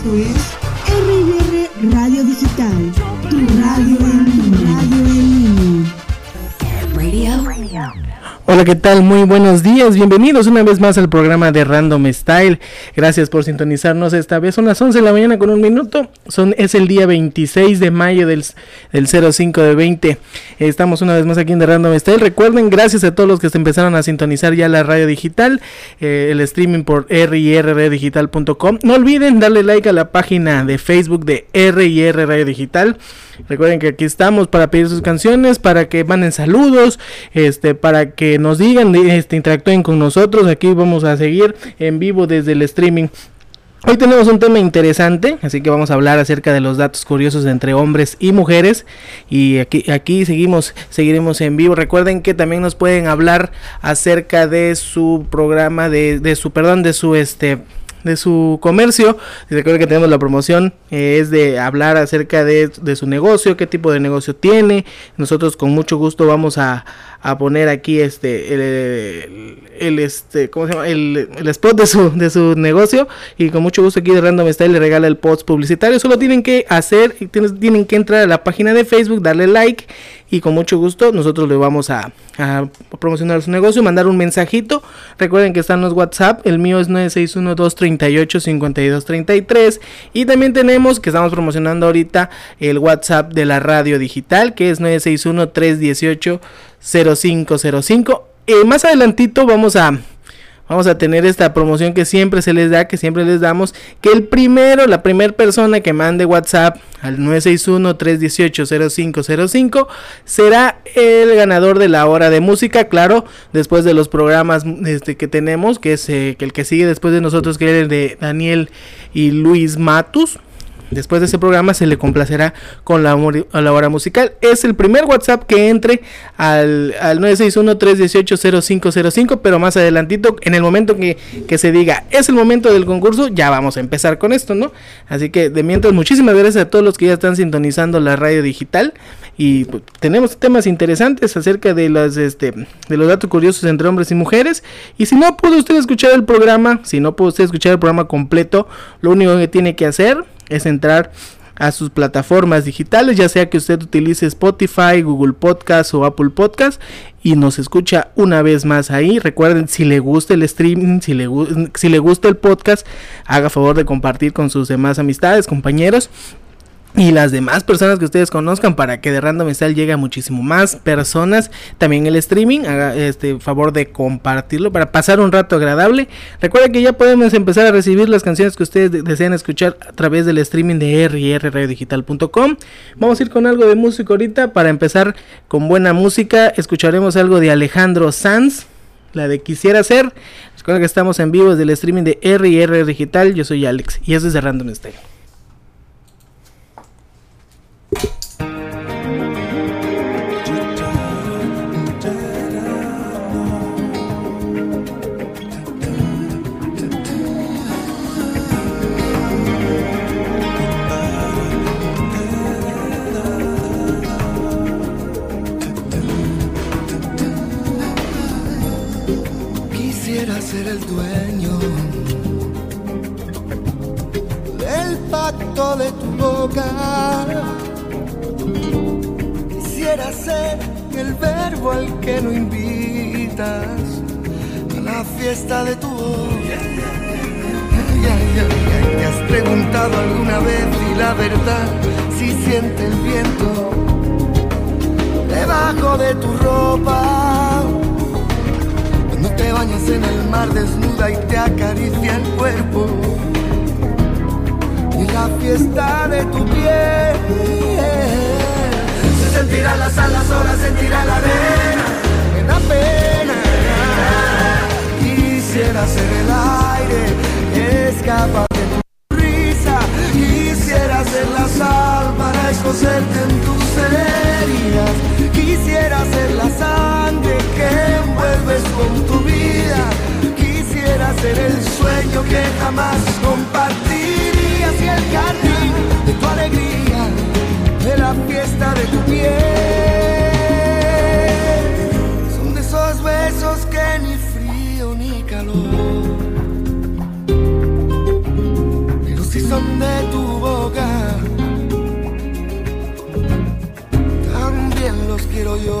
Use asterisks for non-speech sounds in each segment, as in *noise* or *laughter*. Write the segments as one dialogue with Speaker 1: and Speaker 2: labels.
Speaker 1: Esto es,
Speaker 2: Hola, ¿qué tal? Muy buenos días. Bienvenidos una vez más al programa de Random Style. Gracias por sintonizarnos esta vez. Son las 11 de la mañana con un minuto. Son, es el día 26 de mayo del, del 05 de 20. Estamos una vez más aquí en The Random Style. Recuerden, gracias a todos los que se empezaron a sintonizar ya la radio digital, eh, el streaming por rrdigital.com. No olviden darle like a la página de Facebook de RIR Radio Digital. Recuerden que aquí estamos para pedir sus canciones, para que manden saludos, este, para que nos digan, este, interactúen con nosotros. Aquí vamos a seguir en vivo desde el streaming. Hoy tenemos un tema interesante, así que vamos a hablar acerca de los datos curiosos entre hombres y mujeres. Y aquí, aquí seguimos, seguiremos en vivo. Recuerden que también nos pueden hablar acerca de su programa, de, de su, perdón, de su este de su comercio. Recuerden que tenemos la promoción, eh, es de hablar acerca de, de, su negocio, qué tipo de negocio tiene. Nosotros con mucho gusto vamos a, a poner aquí este el, este ¿cómo se llama? El, el, spot de su de su negocio y con mucho gusto aquí de Random Style le regala el post publicitario solo tienen que hacer tienen, tienen que entrar a la página de Facebook darle like y con mucho gusto nosotros le vamos a, a promocionar su negocio mandar un mensajito recuerden que están los WhatsApp el mío es 961 238 5233 y también tenemos que estamos promocionando ahorita el WhatsApp de la radio digital que es 961 318 0505. Eh, más adelantito vamos a vamos a tener esta promoción que siempre se les da, que siempre les damos, que el primero, la primera persona que mande WhatsApp al 961-318-0505 será el ganador de la hora de música, claro, después de los programas este, que tenemos, que es eh, el que sigue después de nosotros, que es el de Daniel y Luis Matus. Después de ese programa se le complacerá con la, hora musical. Es el primer WhatsApp que entre al, al 961-318-0505, pero más adelantito, en el momento que, que, se diga es el momento del concurso, ya vamos a empezar con esto, ¿no? Así que de mientras, muchísimas gracias a todos los que ya están sintonizando la radio digital. Y pues, tenemos temas interesantes acerca de los, este, de los datos curiosos entre hombres y mujeres. Y si no pudo usted escuchar el programa, si no pudo usted escuchar el programa completo, lo único que tiene que hacer es entrar a sus plataformas digitales, ya sea que usted utilice Spotify, Google Podcast o Apple Podcast y nos escucha una vez más ahí. Recuerden, si le gusta el streaming, si le, si le gusta el podcast, haga favor de compartir con sus demás amistades, compañeros y las demás personas que ustedes conozcan para que de Random Style llegue a muchísimo más personas. También el streaming, haga este favor de compartirlo para pasar un rato agradable. Recuerda que ya podemos empezar a recibir las canciones que ustedes desean escuchar a través del streaming de rrradiodigital.com. Vamos a ir con algo de música ahorita para empezar con buena música. Escucharemos algo de Alejandro Sanz, la de Quisiera ser. Recuerda que estamos en vivo desde el streaming de RR Digital. Yo soy Alex y eso es de Random Style.
Speaker 3: Del pacto de tu boca. Quisiera ser el verbo al que no invitas a la fiesta de tu boca. ¿Te has preguntado alguna vez si la verdad si siente el viento debajo de tu ropa? te bañas en el mar desnuda y te acaricia el cuerpo. Y la fiesta de tu piel. Se sentirá la sal, horas, sentirá la arena. Me da pena. Quisiera ser el aire que escapa de tu risa. Quisiera ser la sal para escocerte en tus heridas. Quisiera ser la sangre que envuelves con tu ser el sueño que jamás compartirías inicia el jardín de tu alegría, de la fiesta de tu piel. Son de esos besos que ni frío ni calor, pero si son de tu boca, también los quiero yo.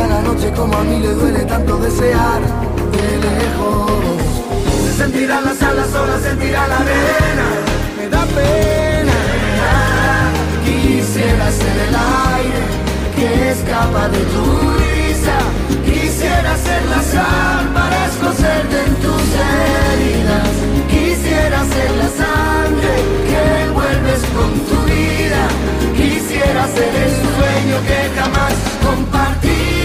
Speaker 3: a la noche como a mí le duele tanto desear de lejos. Se las alas solas, sentirá la arena. Me da pena. Quisiera ser el aire que escapa de tu risa. Quisiera ser la sal para escocerte en tus heridas. Quisiera ser la sangre que envuelves con tu vida. Quisiera ser el sueño que jamás compartirías y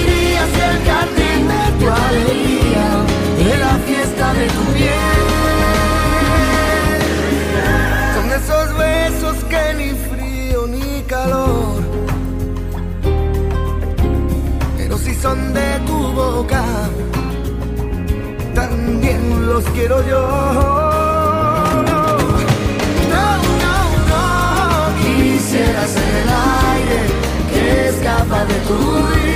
Speaker 3: el jardín de tu alegría, de la fiesta de tu piel. Son esos besos que ni frío ni calor, pero si son de tu boca, también los quiero yo. No, no, no, quisiera ser el aire que escapa de tu risa.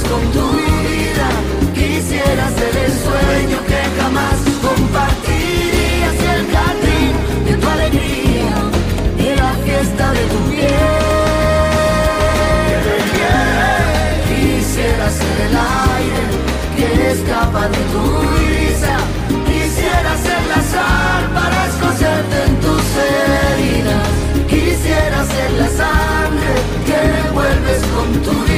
Speaker 3: Con tu vida. Quisiera ser el sueño que jamás compartirías y el jardín de tu alegría, de la fiesta de tu piel. Quisiera ser el aire que escapa de tu risa. Quisiera ser la sal para escocerte en tus heridas. Quisiera ser la sangre que envuelves con tu vida.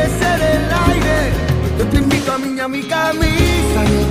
Speaker 3: El aire, yo te invito a a mi camisa, mi camisa.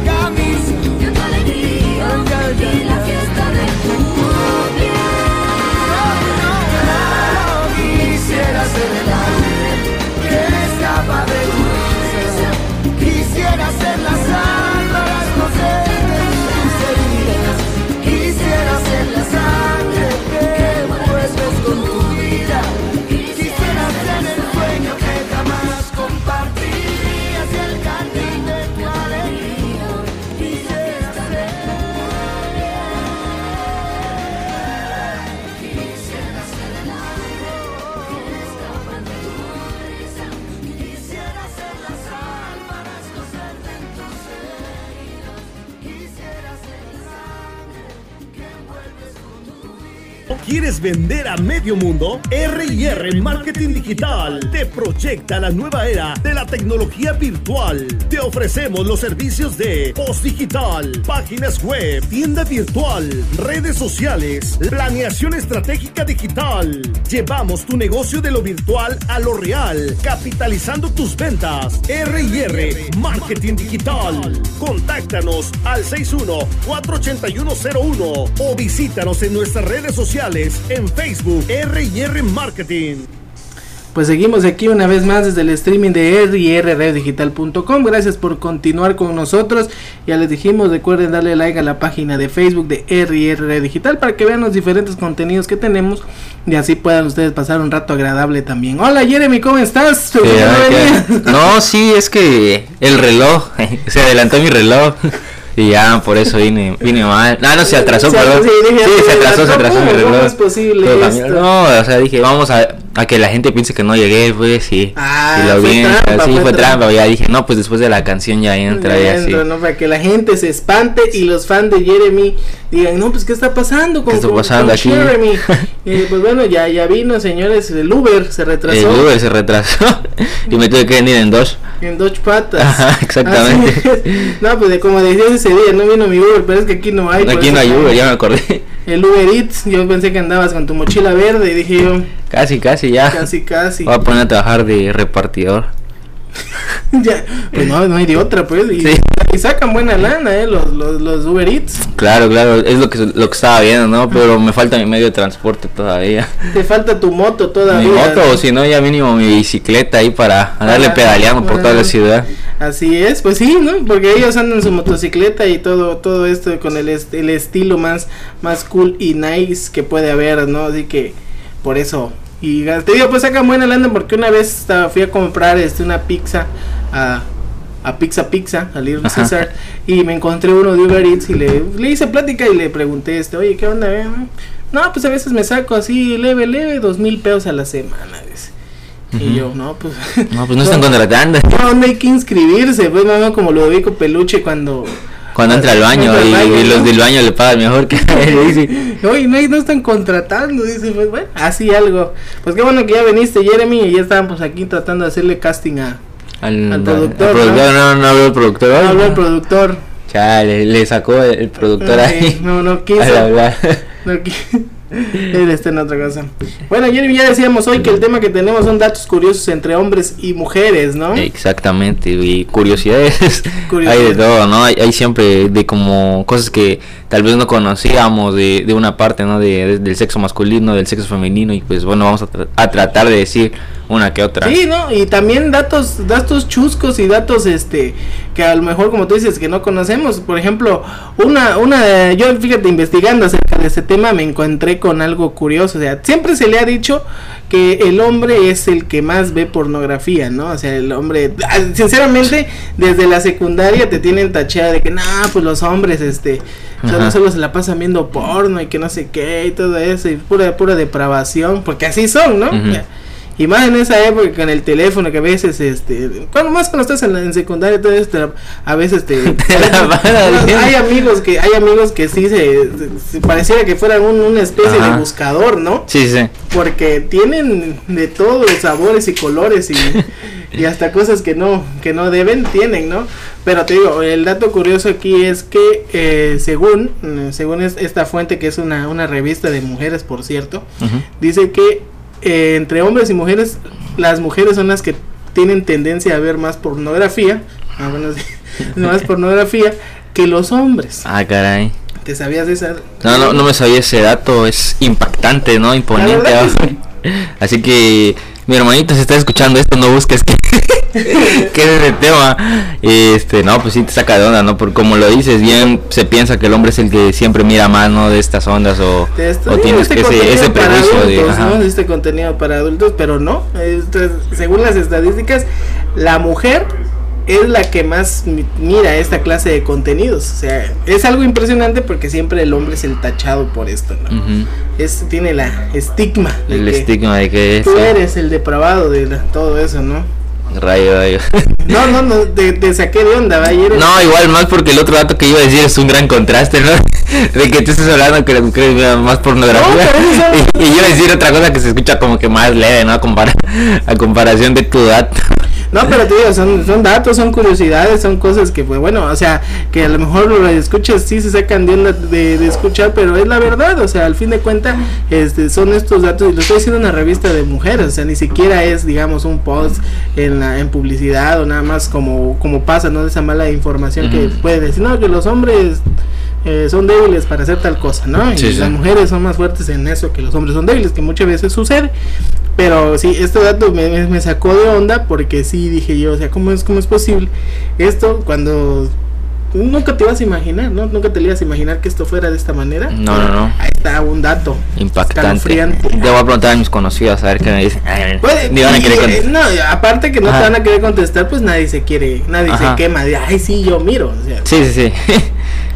Speaker 4: ¿Quieres vender a medio mundo? R&R Marketing Digital te proyecta la nueva era de la tecnología virtual. Te ofrecemos los servicios de post digital, páginas web, tienda virtual, redes sociales, planeación estratégica digital. Llevamos tu negocio de lo virtual a lo real, capitalizando tus ventas. R&R Marketing Digital. Contáctanos al 61-48101 o visítanos en nuestras redes sociales en Facebook R&R Marketing.
Speaker 2: Pues seguimos aquí una vez más desde el streaming de rrdigital.com. Gracias por continuar con nosotros. Ya les dijimos, recuerden darle like a la página de Facebook de RR Digital para que vean los diferentes contenidos que tenemos y así puedan ustedes pasar un rato agradable también. Hola Jeremy, ¿cómo estás? No,
Speaker 5: sí, es que el reloj, *laughs* se adelantó mi reloj. Y ya, por eso vine, vine mal. No, no, se atrasó, *laughs* perdón.
Speaker 2: sí,
Speaker 5: se atrasó, se
Speaker 2: ¿cómo-
Speaker 5: atrasó mi reloj.
Speaker 2: es posible?
Speaker 5: No, o sea, dije, vamos a, a que la gente piense que no llegué, pues, y,
Speaker 2: Ah,
Speaker 5: y lo vi.
Speaker 2: trampa, fue
Speaker 5: fue
Speaker 2: trampa.
Speaker 5: trampa. Ya dije, no, pues después de la canción ya entra y así.
Speaker 2: ¿no? Para que la gente se espante y los fans de Jeremy digan, no, pues ¿qué está pasando con,
Speaker 5: ¿Qué está pasando
Speaker 2: con
Speaker 5: aquí?
Speaker 2: Jeremy? y *laughs* pues bueno, ya, ya vino, señores, el Uber se
Speaker 5: El
Speaker 2: retrasó
Speaker 5: Uber se retrasó *laughs* y me tuve que venir en dos.
Speaker 2: en Dodge Patas.
Speaker 5: Ajá, exactamente.
Speaker 2: No, pues de como decías ese día, no vino mi Uber, pero es que aquí no hay.
Speaker 5: Aquí no hay Uber, ya me acordé.
Speaker 2: El Uber Eats, yo pensé que andabas con tu mochila verde y dije yo,
Speaker 5: Casi, casi ya.
Speaker 2: casi, casi.
Speaker 5: Voy a poner a trabajar de repartidor. *laughs*
Speaker 2: ya, pues no, no hay de otra, pues. Y,
Speaker 5: Sí.
Speaker 2: y sacan buena lana, eh, los, los, los Uber Eats.
Speaker 5: Claro, claro, es lo que lo que estaba viendo, ¿no? Pero me falta mi medio de transporte todavía.
Speaker 2: Te falta tu moto todavía.
Speaker 5: mi moto,
Speaker 2: ¿no?
Speaker 5: o si no, ya mínimo mi bicicleta ahí para
Speaker 2: Para-
Speaker 5: pedaleando por toda la ciudad.
Speaker 2: Así es, pues sí, ¿no? Porque ellos andan en su motocicleta y todo todo esto con el, est- el estilo más más cool y nice que puede haber, ¿no? Así que por eso Y te digo, pues sacan buena lana porque una vez estaba- fui a comprar este, una pizza a, a Pizza Pizza, a Little
Speaker 5: Ajá.
Speaker 2: Caesar, y me encontré uno de Uber Eats y le, le hice plática y le pregunté, este, oye, ¿qué onda? eh? No, pues a veces me saco así leve, leve, dos mil pesos a la semana, dice. Y yo, no, pues...
Speaker 5: No, pues no están *laughs* contratando.
Speaker 2: No, no hay que inscribirse, pues no, no, como lo digo Peluche cuando...
Speaker 5: Cuando entra al baño
Speaker 2: Entra al
Speaker 5: y,
Speaker 2: baño,
Speaker 5: y los
Speaker 2: ¿no?
Speaker 5: del baño le pagan mejor que él. dice.
Speaker 2: Oye, no, no están contratando, dice, pues bueno, así algo. Pues qué bueno que ya viniste, Jeremy, y ya estaban pues aquí tratando de hacerle casting a...
Speaker 5: Al,
Speaker 2: Al productor,
Speaker 5: al productor, no, no habló el productor.
Speaker 2: No habló el productor.
Speaker 5: Chale, le sacó el, el productor
Speaker 2: Ay,
Speaker 5: ahí.
Speaker 2: No, no *laughs* quiso.
Speaker 5: al hablar.
Speaker 2: No qui- Él está en otra cosa. Bueno, Jeremy, ya decíamos hoy que el tema que tenemos son datos curiosos entre hombres y mujeres, ¿no?
Speaker 5: Exactamente, y curiosidades,
Speaker 2: Curiosidades.
Speaker 5: hay de todo, ¿no? Hay, hay siempre de como cosas que tal vez no conocíamos de, de una parte, ¿no? De, de- del sexo masculino, del sexo femenino, y pues bueno, vamos a, tra- a tratar de decir una que otra.
Speaker 2: Sí, ¿no? Y también datos, datos chuscos y datos, este, que a lo mejor, como tú dices, que no conocemos. Por ejemplo, una, una, yo fíjate, investigando acerca de ese tema, me encontré con algo curioso. O sea, siempre se le ha dicho que el hombre es el que más ve pornografía, ¿no? O sea, el hombre, ah, sinceramente, desde la secundaria te tienen tachada de que, nah, pues los hombres, este, solo, se la pasan viendo porno y que no sé qué y todo eso, y pura, pura depravación, porque así son, ¿no? Y más en esa época con el teléfono que a veces, este, cuando más cuando estás en, la, en secundaria, todo esto, a veces te, *laughs*
Speaker 5: Te la
Speaker 2: hay amigos que, hay amigos que sí se, se- pareciera que fueran un- una especie
Speaker 5: Ajá.
Speaker 2: de buscador, ¿no?
Speaker 5: Sí, sí.
Speaker 2: Porque tienen de todos los sabores y colores y, y hasta cosas que no, que no deben, tienen, ¿no? Pero te digo, el dato curioso aquí es que eh, según, eh, según es- esta fuente que es una, una revista de mujeres, por cierto, dice que eh, entre hombres y mujeres, las mujeres son las que tienen tendencia a ver más pornografía, ah, bueno, sí, *laughs* más pornografía que los hombres.
Speaker 5: Ah, caray.
Speaker 2: ¿Te sabías de esa?
Speaker 5: No, no, no me sabía ese dato, es impactante, ¿no? Imponente. *laughs* Así que, mi hermanito, si estás escuchando esto, no busques que, *laughs* que es ese tema. Este, no, pues sí te saca de onda, ¿no? Porque como lo dices, bien se piensa que el hombre es el que siempre mira más, ¿no? De estas ondas o, o tienes
Speaker 2: este
Speaker 5: que ese, ese prejuicio de... ajá.
Speaker 2: ¿no? Este contenido para adultos, pero no. Este, según las estadísticas, la mujer es la que más mi- mira esta clase de contenidos. O sea, es algo impresionante porque siempre el hombre es el tachado por esto, ¿no? Es, tiene la estigma de
Speaker 5: El
Speaker 2: que
Speaker 5: estigma de que
Speaker 2: tú eres el depravado de la- todo eso, ¿no?
Speaker 5: Rayo, rayo. *laughs*
Speaker 2: No, no, no, te, te saqué de onda, ¿va? Ayer-
Speaker 5: No, igual más porque el otro dato que iba a decir es un gran contraste, ¿no? *laughs* De que tú estás hablando que las mujeres más pornografía.
Speaker 2: No, *laughs*
Speaker 5: y, y yo iba a decir otra cosa que se escucha como que más leve, ¿no? A, compara- a comparación de tu dato.
Speaker 2: No, pero te digo, son, son datos, son curiosidades, son cosas que, pues bueno, o sea, que a lo mejor lo escuchas, sí se sacan de onda de, de escuchar, pero es la verdad, o sea, al fin de cuentas, este, son estos datos, y lo estoy diciendo en una revista de mujeres, o sea, ni siquiera es, digamos, un post en, la, en publicidad o nada más como, como pasa, ¿no? De esa mala información que puede decir, no, que los hombres eh, son débiles para hacer tal cosa, ¿no? Y
Speaker 5: Sí, sí.
Speaker 2: las mujeres son más fuertes en eso que los hombres son débiles, que muchas veces sucede. Pero sí, este dato me, me- sacó de onda porque sí dije yo, o sea, ¿cómo es, cómo es posible esto cuando nunca te ibas a imaginar, ¿no? Nunca te ibas a imaginar que esto fuera de esta manera.
Speaker 5: No, no, no.
Speaker 2: Ahí está un dato.
Speaker 5: Impactante. Te voy a preguntar a mis conocidos a ver qué me dicen.
Speaker 2: Pues,
Speaker 5: van a querer
Speaker 2: eh, no, aparte que no
Speaker 5: Ajá.
Speaker 2: te van a querer contestar, pues nadie se quiere, nadie
Speaker 5: Ajá.
Speaker 2: se quema de, ay, sí, yo miro. O sea,
Speaker 5: Sí, sí, sí.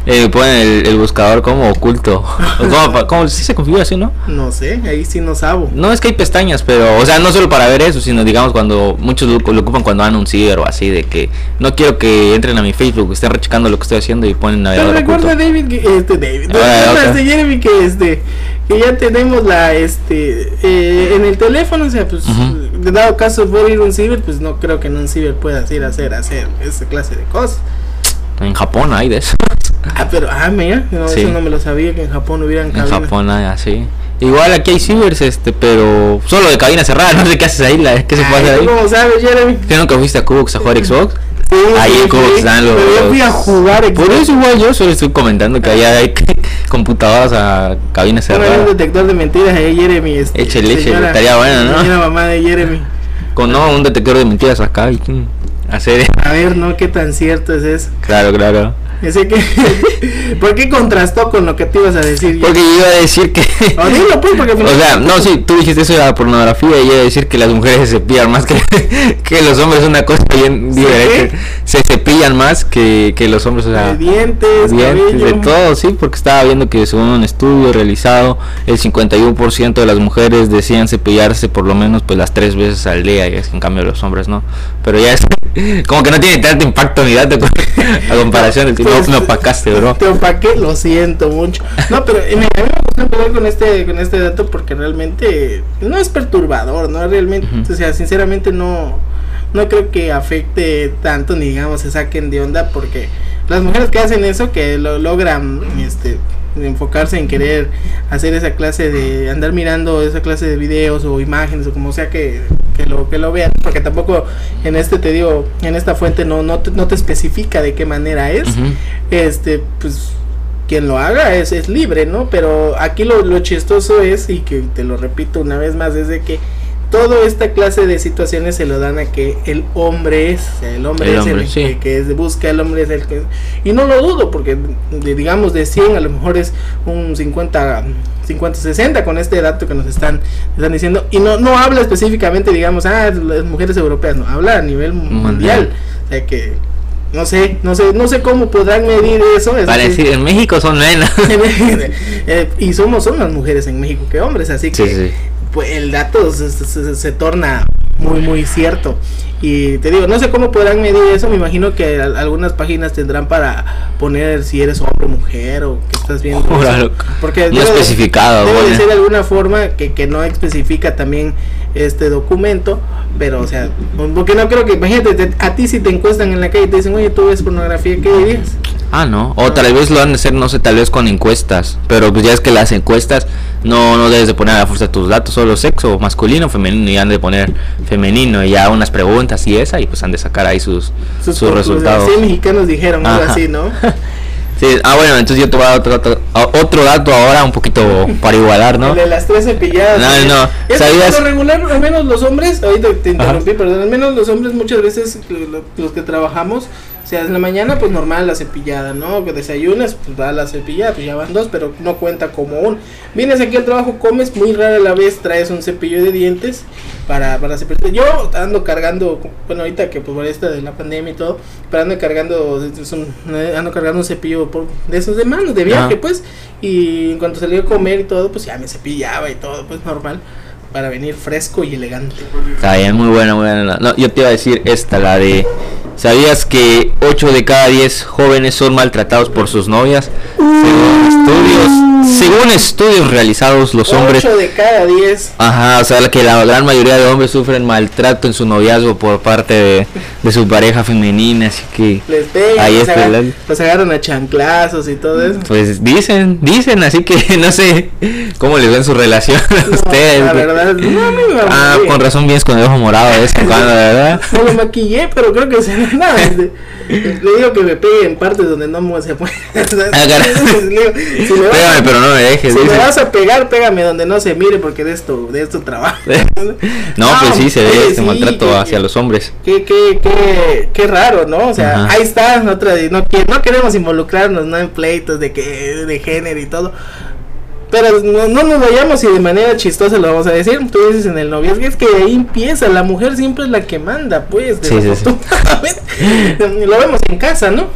Speaker 5: Eh, ponen el, el buscador como oculto. *laughs* O como, pa- como si se configura así, ¿no?
Speaker 2: no sé, ahí sí no sabo.
Speaker 5: No es que hay pestañas, pero, o sea, no solo para ver eso, sino digamos cuando muchos lo, lo ocupan cuando van a un ciber o así, de que no quiero que entren a mi Facebook, estén rechecando lo que estoy haciendo y ponen
Speaker 2: Pero
Speaker 5: navegador
Speaker 2: recuerda
Speaker 5: oculto.
Speaker 2: David que este David, no,
Speaker 5: Ah,
Speaker 2: recuerda,
Speaker 5: ok.
Speaker 2: este, Jeremy que este que ya tenemos la este eh, en el teléfono, o sea, pues
Speaker 5: Ujú.
Speaker 2: de dado caso fuera ir a un ciber, pues no creo que en un ciber puedas ir a hacer hacer esa clase de cosas.
Speaker 5: En Japón hay de eso. *laughs*
Speaker 2: Ah, pero ah, mira, no,
Speaker 5: Sí.
Speaker 2: eso no me lo sabía que en Japón hubieran
Speaker 5: En
Speaker 2: cabinas.
Speaker 5: Japón hay así. Igual aquí hay cibers, este, pero solo de cabina cerrada, *laughs* no sé qué haces ahí, la, qué se puede hacer
Speaker 2: ¿tú
Speaker 5: ahí.
Speaker 2: ¿Cómo sabes, Jeremy?
Speaker 5: ¿Qué nunca fuiste a Cubox a jugar Xbox?
Speaker 2: Sí,
Speaker 5: Ahí en Cubox
Speaker 2: sí,
Speaker 5: dan los...
Speaker 2: Pero yo fui a jugar
Speaker 5: Por eso igual yo solo estoy comentando que allá hay *laughs* computadoras a cabina
Speaker 2: Bueno, hay un
Speaker 5: cerrada.
Speaker 2: detector de mentiras ahí, Jeremy. Este,
Speaker 5: échele,
Speaker 2: señora-
Speaker 5: estaría bueno, ¿no?
Speaker 2: señora mamá de Jeremy.
Speaker 5: Con no, un detector de mentiras acá y hacer...
Speaker 2: A ver, ¿no? ¿Qué tan cierto es eso?
Speaker 5: Claro, claro.
Speaker 2: Así que, *laughs* ¿por qué contrastó con lo que te ibas a decir?
Speaker 5: Porque yo iba a decir que... *laughs*
Speaker 2: O dilo, pues, porque... *laughs*
Speaker 5: O sea, no, sí, tú dijiste eso de la pornografía y yo iba a decir que las mujeres se cepillan más que, que los hombres, es una cosa bien diferente. Se cepillan más que, que los hombres, o sea...
Speaker 2: De dientes,
Speaker 5: de todo, sí, porque estaba viendo que según un estudio realizado, el 51% de las mujeres decían cepillarse por lo menos pues las tres veces al día, y es que en cambio los hombres no. Pero ya es como que no tiene tanto impacto ni dato *laughs* a comparación del tipo,
Speaker 2: Pues,
Speaker 5: no me opacaste, bro.
Speaker 2: Te opaqué, lo siento mucho. No, pero eh, mira, a mí me gusta empezar con este, con este dato porque realmente no es perturbador, ¿no? Realmente, o sea, sinceramente no, no creo que afecte tanto ni digamos se saquen de onda porque las mujeres que hacen eso, que lo logran, este enfocarse en querer hacer esa clase de andar mirando esa clase de videos o imágenes o como sea que, que lo que lo vean porque tampoco en este te digo en esta fuente no no te, no te especifica de qué manera es este, pues quien lo haga es, es libre, ¿no? Pero aquí lo, lo chistoso es, y que te lo repito una vez más, es de que toda esta clase de situaciones se lo dan a que el hombre es, el hombre
Speaker 5: El
Speaker 2: es
Speaker 5: hombre,
Speaker 2: el
Speaker 5: sí.
Speaker 2: que, que es- busca, el hombre es el que... Y no lo dudo, porque de- digamos de 100 a lo mejor es un 50... 50, 60 con este dato que nos están, están diciendo y no no habla específicamente digamos ah las mujeres europeas no habla a nivel mundial,
Speaker 5: Mundial.
Speaker 2: o sea que no sé, no sé, no sé cómo podrán medir eso. eso
Speaker 5: Para decir, en México son menos. *laughs*
Speaker 2: Eh, y somos son más mujeres en México que hombres, así que
Speaker 5: Sí, sí.
Speaker 2: Pues el dato se, se- torna muy muy cierto. Y te digo, no sé cómo podrán medir eso, me imagino que al- algunas páginas tendrán para poner si eres hombre o mujer o que estás viendo. Porque
Speaker 5: No
Speaker 2: debe de-
Speaker 5: especificado,
Speaker 2: Debe de ser de alguna forma que, que no especifica también este documento, pero o sea, porque no creo que, imagínate, te- a ti si te encuestan en la calle y te dicen, oye, tú ves pornografía, ¿qué dirías?
Speaker 5: Ah, no. O tal vez lo han de hacer, no sé, tal vez con encuestas. Pero pues ya es que las encuestas no, no debes de poner a la fuerza tus datos, solo sexo, masculino, femenino, y han de poner femenino, y ya unas preguntas y esa, y pues han de sacar ahí sus, sus, resultados.
Speaker 2: Sí, mexicanos dijeron algo
Speaker 5: Ajá.
Speaker 2: así, ¿no? *laughs*
Speaker 5: Sí, ah, bueno, entonces yo te voy a dar otro, otro dato ahora, un poquito para igualar, ¿no? *laughs*
Speaker 2: El de las tres cepilladas.
Speaker 5: No,
Speaker 2: ¿sí?
Speaker 5: no, ¿sabías?
Speaker 2: lo regular, al menos los hombres, ahorita te interrumpí, perdón, al menos los hombres muchas veces, lo- los que trabajamos, sea, en la mañana pues normal la cepillada, ¿no? Que desayunas, pues va la cepillada, pues ya van dos, pero no cuenta como un. Vienes aquí al trabajo, comes, muy rara la vez traes un cepillo de dientes para, para cepillarte. Yo ando cargando, bueno, ahorita que pues por esta de la pandemia y todo, pero ando cargando, un- ando cargando un cepillo por- de esos de manos, de viaje,
Speaker 5: Ajá.
Speaker 2: pues, y en cuanto salí a comer y todo, pues ya me cepillaba y todo, pues normal, para venir fresco y elegante.
Speaker 5: Está bien, muy buena, muy buena. No, yo te iba a decir esta, la de... ¿Sabías que 8 de cada 10 jóvenes son maltratados por sus novias? Según estudios, según estudios realizados, los hombres...
Speaker 2: 8 de cada 10.
Speaker 5: Ajá, o sea, que la gran mayoría de hombres sufren maltrato en su noviazgo por parte de, de su pareja femenina, así que...
Speaker 2: Les pegan,
Speaker 5: Ahí
Speaker 2: los,
Speaker 5: está
Speaker 2: agar-
Speaker 5: el-
Speaker 2: los agarran a chanclazos y todo eso.
Speaker 5: Pues dicen, dicen, así que *laughs* no sé cómo les ven su relación a
Speaker 2: No,
Speaker 5: ustedes.
Speaker 2: la
Speaker 5: güey.
Speaker 2: Verdad, no, va
Speaker 5: Ah, con razón vienes con el ojo morado de vez en cuando, verdad. *laughs*
Speaker 2: No lo maquillé, pero creo que se *laughs* nada. este, Le digo que me pegue en partes donde no se puede. *laughs*
Speaker 5: Ah.
Speaker 2: Le si me vas
Speaker 5: Pégame,
Speaker 2: a-
Speaker 5: pero no me dejes.
Speaker 2: Si me vas a pegar, pégame donde no se mire porque de esto, de esto trabajo.
Speaker 5: No, pues sí, se ve este
Speaker 2: sí,
Speaker 5: maltrato
Speaker 2: que-
Speaker 5: hacia los hombres.
Speaker 2: Qué, qué, qué, qué raro, ¿no? O sea,
Speaker 5: Ajá.
Speaker 2: ahí está no, que- no queremos involucrarnos, ¿no? En pleitos de que, de género y todo. Pero no, no nos vayamos y de manera chistosa lo vamos a decir. Tú dices en el noviazgo, es que ahí empieza, la mujer siempre es la que manda, pues,
Speaker 5: Sí, sí. *laughs*
Speaker 2: Lo vemos en casa, ¿no?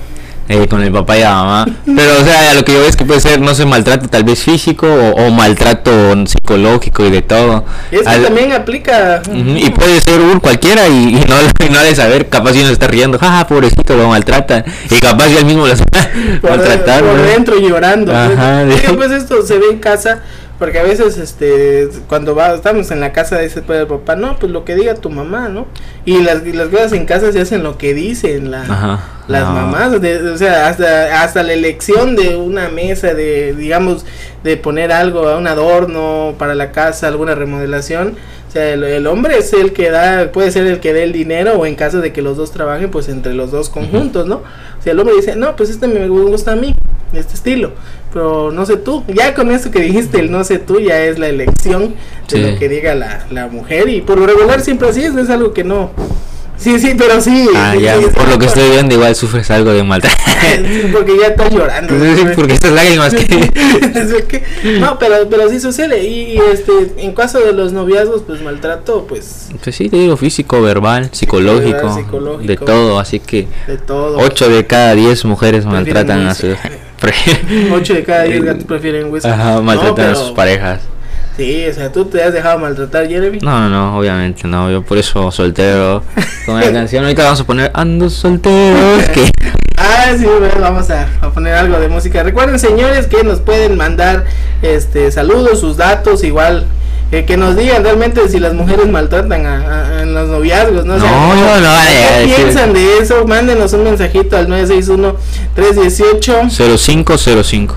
Speaker 5: Eh, con el papá y la mamá. Pero, o sea, lo que yo veo es que puede ser, no sé, maltrato tal vez físico o, o maltrato psicológico y de todo.
Speaker 2: Es que
Speaker 5: Al-
Speaker 2: también aplica.
Speaker 5: Y puede ser un cualquiera y, y no, *laughs* y no de saber, capaz si uno está riendo, jaja, pobrecito, lo maltratan. Y capaz si él mismo lo está *laughs* maltratando.
Speaker 2: por dentro llorando. pues.
Speaker 5: Ajá, de-
Speaker 2: Oiga, pues esto se ve en casa, porque a veces este cuando va, estamos en la casa dice pues, el papá, no, pues lo que diga tu mamá, ¿no? Y las, y las cosas en casa se hacen lo que dicen la,
Speaker 5: Ajá.
Speaker 2: Las
Speaker 5: No.
Speaker 2: mamás, de- o sea, hasta, hasta la elección de una mesa, de digamos, de poner algo, un adorno para la casa, alguna remodelación. O sea, el, el hombre es el que da, puede ser el que dé el dinero o en caso de que los dos trabajen, pues entre los dos conjuntos, ¿no? O sea, el hombre dice, no, pues este me gusta a mí, este estilo, pero no sé tú. Ya con esto que dijiste, el no sé tú, ya es la elección de
Speaker 5: Sí.
Speaker 2: lo que diga la, la mujer y por lo regular siempre así es, es algo que no... Sí, sí, pero sí.
Speaker 5: Ah,
Speaker 2: sí,
Speaker 5: ya,
Speaker 2: sí,
Speaker 5: por lo que estoy viendo, igual sufres algo de maltrato. *laughs*
Speaker 2: Sí, porque ya estás llorando.
Speaker 5: Porque estas lágrimas *laughs* que.
Speaker 2: No, pero, pero sí sucede. Y, este, en caso de los noviazgos, pues maltrato, pues
Speaker 5: Pues sí, te digo, físico, verbal, psicológico,
Speaker 2: verbal, psicológico.
Speaker 5: de todo, así que
Speaker 2: de todo.
Speaker 5: 8 de cada 10 mujeres maltratan a sus...
Speaker 2: whisky. *laughs*
Speaker 5: pre-
Speaker 2: 8 de cada 10 gatos prefieren whisky.
Speaker 5: Ajá,
Speaker 2: No,
Speaker 5: maltratan a
Speaker 2: pero-
Speaker 5: sus parejas.
Speaker 2: Sí, o sea, tú te has dejado maltratar, Jeremy.
Speaker 5: No, no, no, obviamente no, yo por eso soltero. Con la canción ahorita vamos a poner Ando soltero. que *laughs*
Speaker 2: Ah, sí, bueno, vamos a, a poner algo de música. Recuerden, señores, que nos pueden mandar este saludos, sus datos, igual. eh, que nos digan realmente si las mujeres maltratan a, los noviazgos, ¿no? O sea,
Speaker 5: No, no, no,
Speaker 2: ¿qué piensan de eso? Mándenos un mensajito al 961-318
Speaker 5: 0505.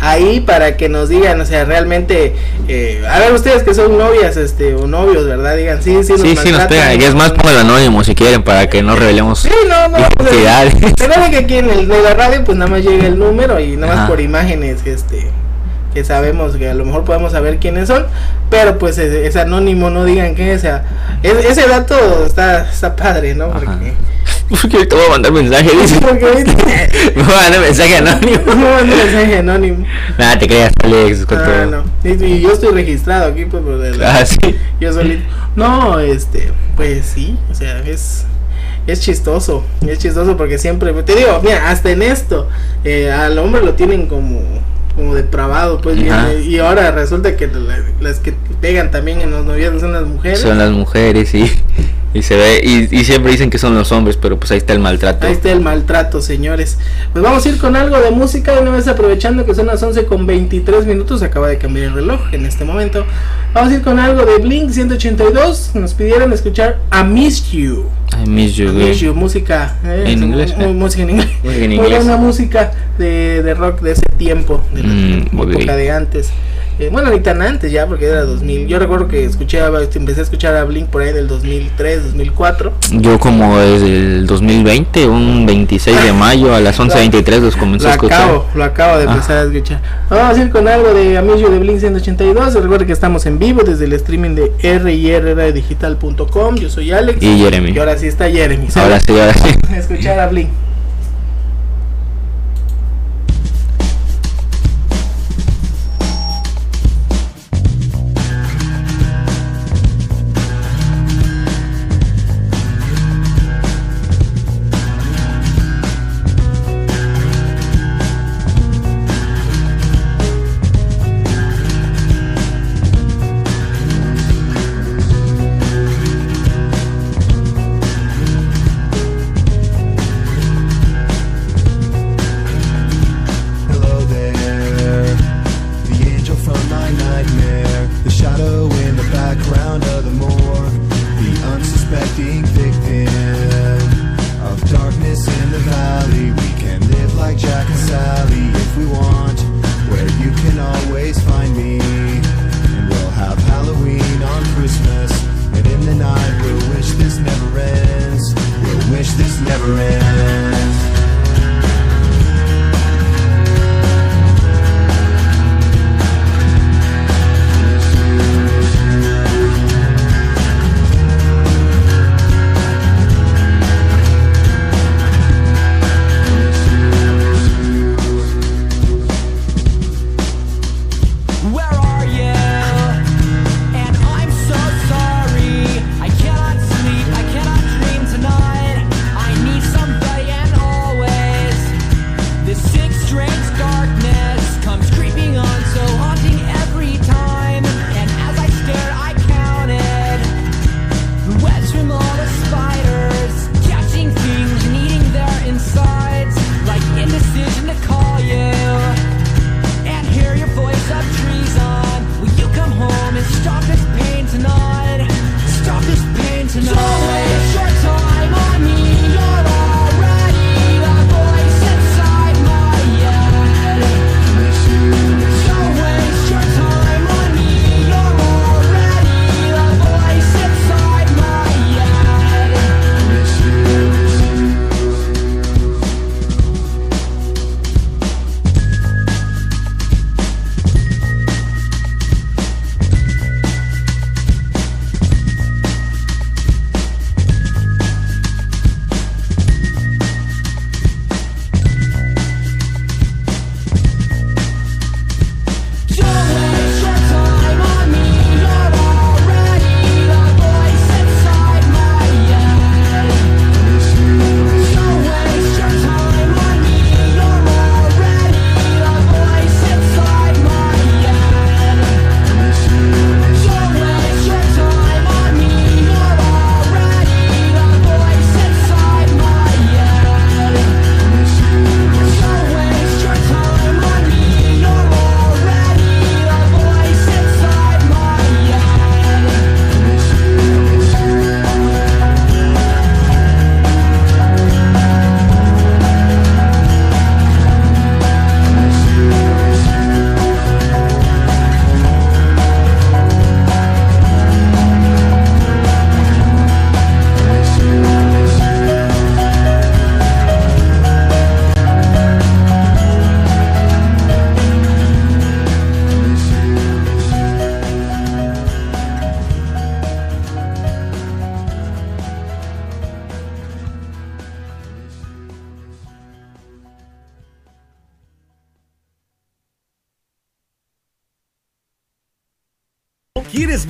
Speaker 2: Ahí para que nos digan, o sea, realmente, eh, a ver ustedes que son novias, este, o novios, ¿verdad? Digan, sí, sí, nos
Speaker 5: Sí, sí, nos pega. Y es más, pongo el anónimo si quieren para que no revelemos.
Speaker 2: Sí, no, no.
Speaker 5: identidades.
Speaker 2: Que aquí en el de la radio pues nada más llega el número y nada más
Speaker 5: Ajá.
Speaker 2: por imágenes este que sabemos que a lo mejor podemos saber quiénes son, pero pues es, es anónimo, no digan que o sea, es- ese dato está, está padre, ¿no?
Speaker 5: Ajá.
Speaker 2: Porque,
Speaker 5: Porque ahorita voy a mandar mensaje, dice. *laughs* Me voy a mandar mensaje anónimo. *laughs*
Speaker 2: no mando mensaje anónimo.
Speaker 5: Nada, te creas, Alex. con
Speaker 2: Ah, no. Y, yo estoy registrado aquí pues por el-
Speaker 5: Ah, sí.
Speaker 2: yo solito. No, este, pues sí, o sea, es es chistoso, es chistoso porque siempre te digo, mira, hasta en esto eh, al hombre lo tienen como como depravado, pues bien, y ahora resulta que la- las que pegan también en los noviazgos son las mujeres.
Speaker 5: Son las mujeres y, y se ve. Y, y siempre dicen que son los hombres, pero pues ahí está el maltrato.
Speaker 2: Ahí está el maltrato, señores. Pues vamos a ir con algo de música, una vez aprovechando que son las 11 con 23 minutos, acaba de cambiar el reloj en este momento. Vamos a ir con algo de Blink 182, nos pidieron escuchar A Miss You.
Speaker 5: I miss you.
Speaker 2: Miss You, música eh,
Speaker 5: ¿En inglés?
Speaker 2: música en inglés. Muy buena música de, de rock de ese tiempo, de la
Speaker 5: Mm,
Speaker 2: época de antes. Eh, bueno, ni tan antes ya, porque era 2000. Yo recuerdo que escuché, empecé a escuchar a Blink por ahí del 2003, 2004.
Speaker 5: Yo como desde el 2020, un 26 de mayo a las *laughs* 11.23 los comencé
Speaker 2: Lo
Speaker 5: a escuchar.
Speaker 2: acabo, lo acabo de
Speaker 5: Ah.
Speaker 2: empezar a escuchar. Vamos a ir con algo de Amigo de Blink 182. Recuerden que estamos en vivo desde el streaming de rrdigital.com. Yo soy Alex.
Speaker 5: Y Jeremy.
Speaker 2: Y ahora sí está Jeremy.
Speaker 5: Ahora sí, ahora sí. *laughs*
Speaker 2: Escuchar a Blink.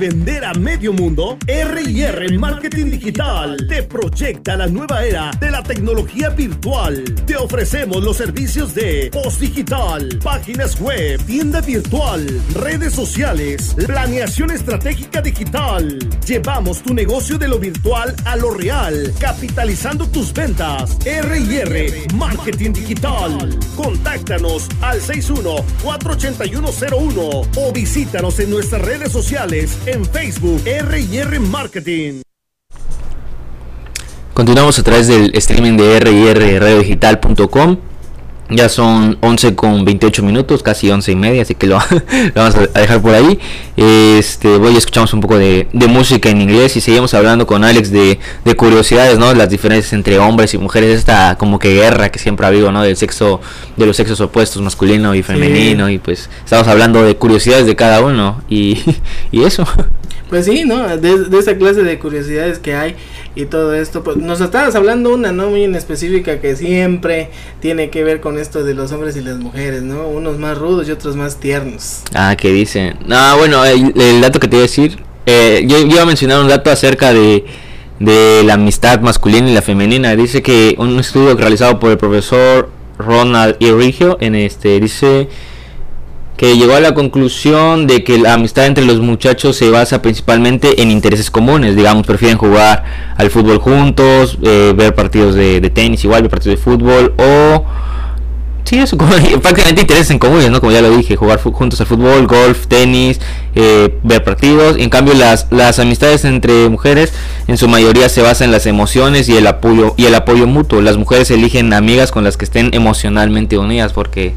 Speaker 4: Vender a medio mundo? R&R Marketing Digital te proyecta la nueva era de la tecnología virtual. Te ofrecemos los servicios de post digital, páginas web, tienda virtual, redes sociales, planeación estratégica digital. Llevamos tu negocio de lo virtual a lo real, capitalizando tus ventas. R&R Marketing Digital. Contáctanos al 61-48101 o visítanos en nuestras redes sociales en Facebook R&R Marketing.
Speaker 5: Continuamos a través del streaming de rrradiodigital.com. Ya son 11 con 28 minutos, casi 11 y media, así que lo, *laughs* lo vamos a dejar por ahí. Este, voy a escuchamos un poco de, de música en inglés y seguimos hablando con Alex de, de curiosidades, ¿no? Las diferencias entre hombres y mujeres, esta como que guerra que siempre ha habido, ¿no? Del sexo, de los sexos opuestos, masculino y femenino, y pues estamos hablando de curiosidades de cada uno y, *laughs* y eso.
Speaker 2: Pues sí, ¿no? De, de esa clase de curiosidades que hay y todo esto. Pues nos estabas hablando una, ¿no? Muy en específica que siempre tiene que ver con esto de los hombres y las mujeres, ¿no? Unos más rudos y otros más tiernos.
Speaker 5: Ah, ¿qué dicen? No, bueno, el, dato que te iba a decir, eh, yo, iba a mencionar un dato acerca de, de la amistad masculina y la femenina. Dice que un estudio realizado por el profesor Ronald Irigio en este dice que llegó a la conclusión de que la amistad entre los muchachos se basa principalmente en intereses comunes, digamos, prefieren jugar al fútbol juntos, eh, ver partidos de, tenis igual, ver partidos de fútbol o Sí, eso, como, *laughs* prácticamente intereses en comunes, ¿no? Como ya lo dije, jugar juntos al fútbol, golf, tenis, eh, ver partidos. En cambio, las, las amistades entre mujeres en su mayoría se basan en las emociones y el apoyo y el apoyo mutuo. Las mujeres eligen amigas con las que estén emocionalmente unidas porque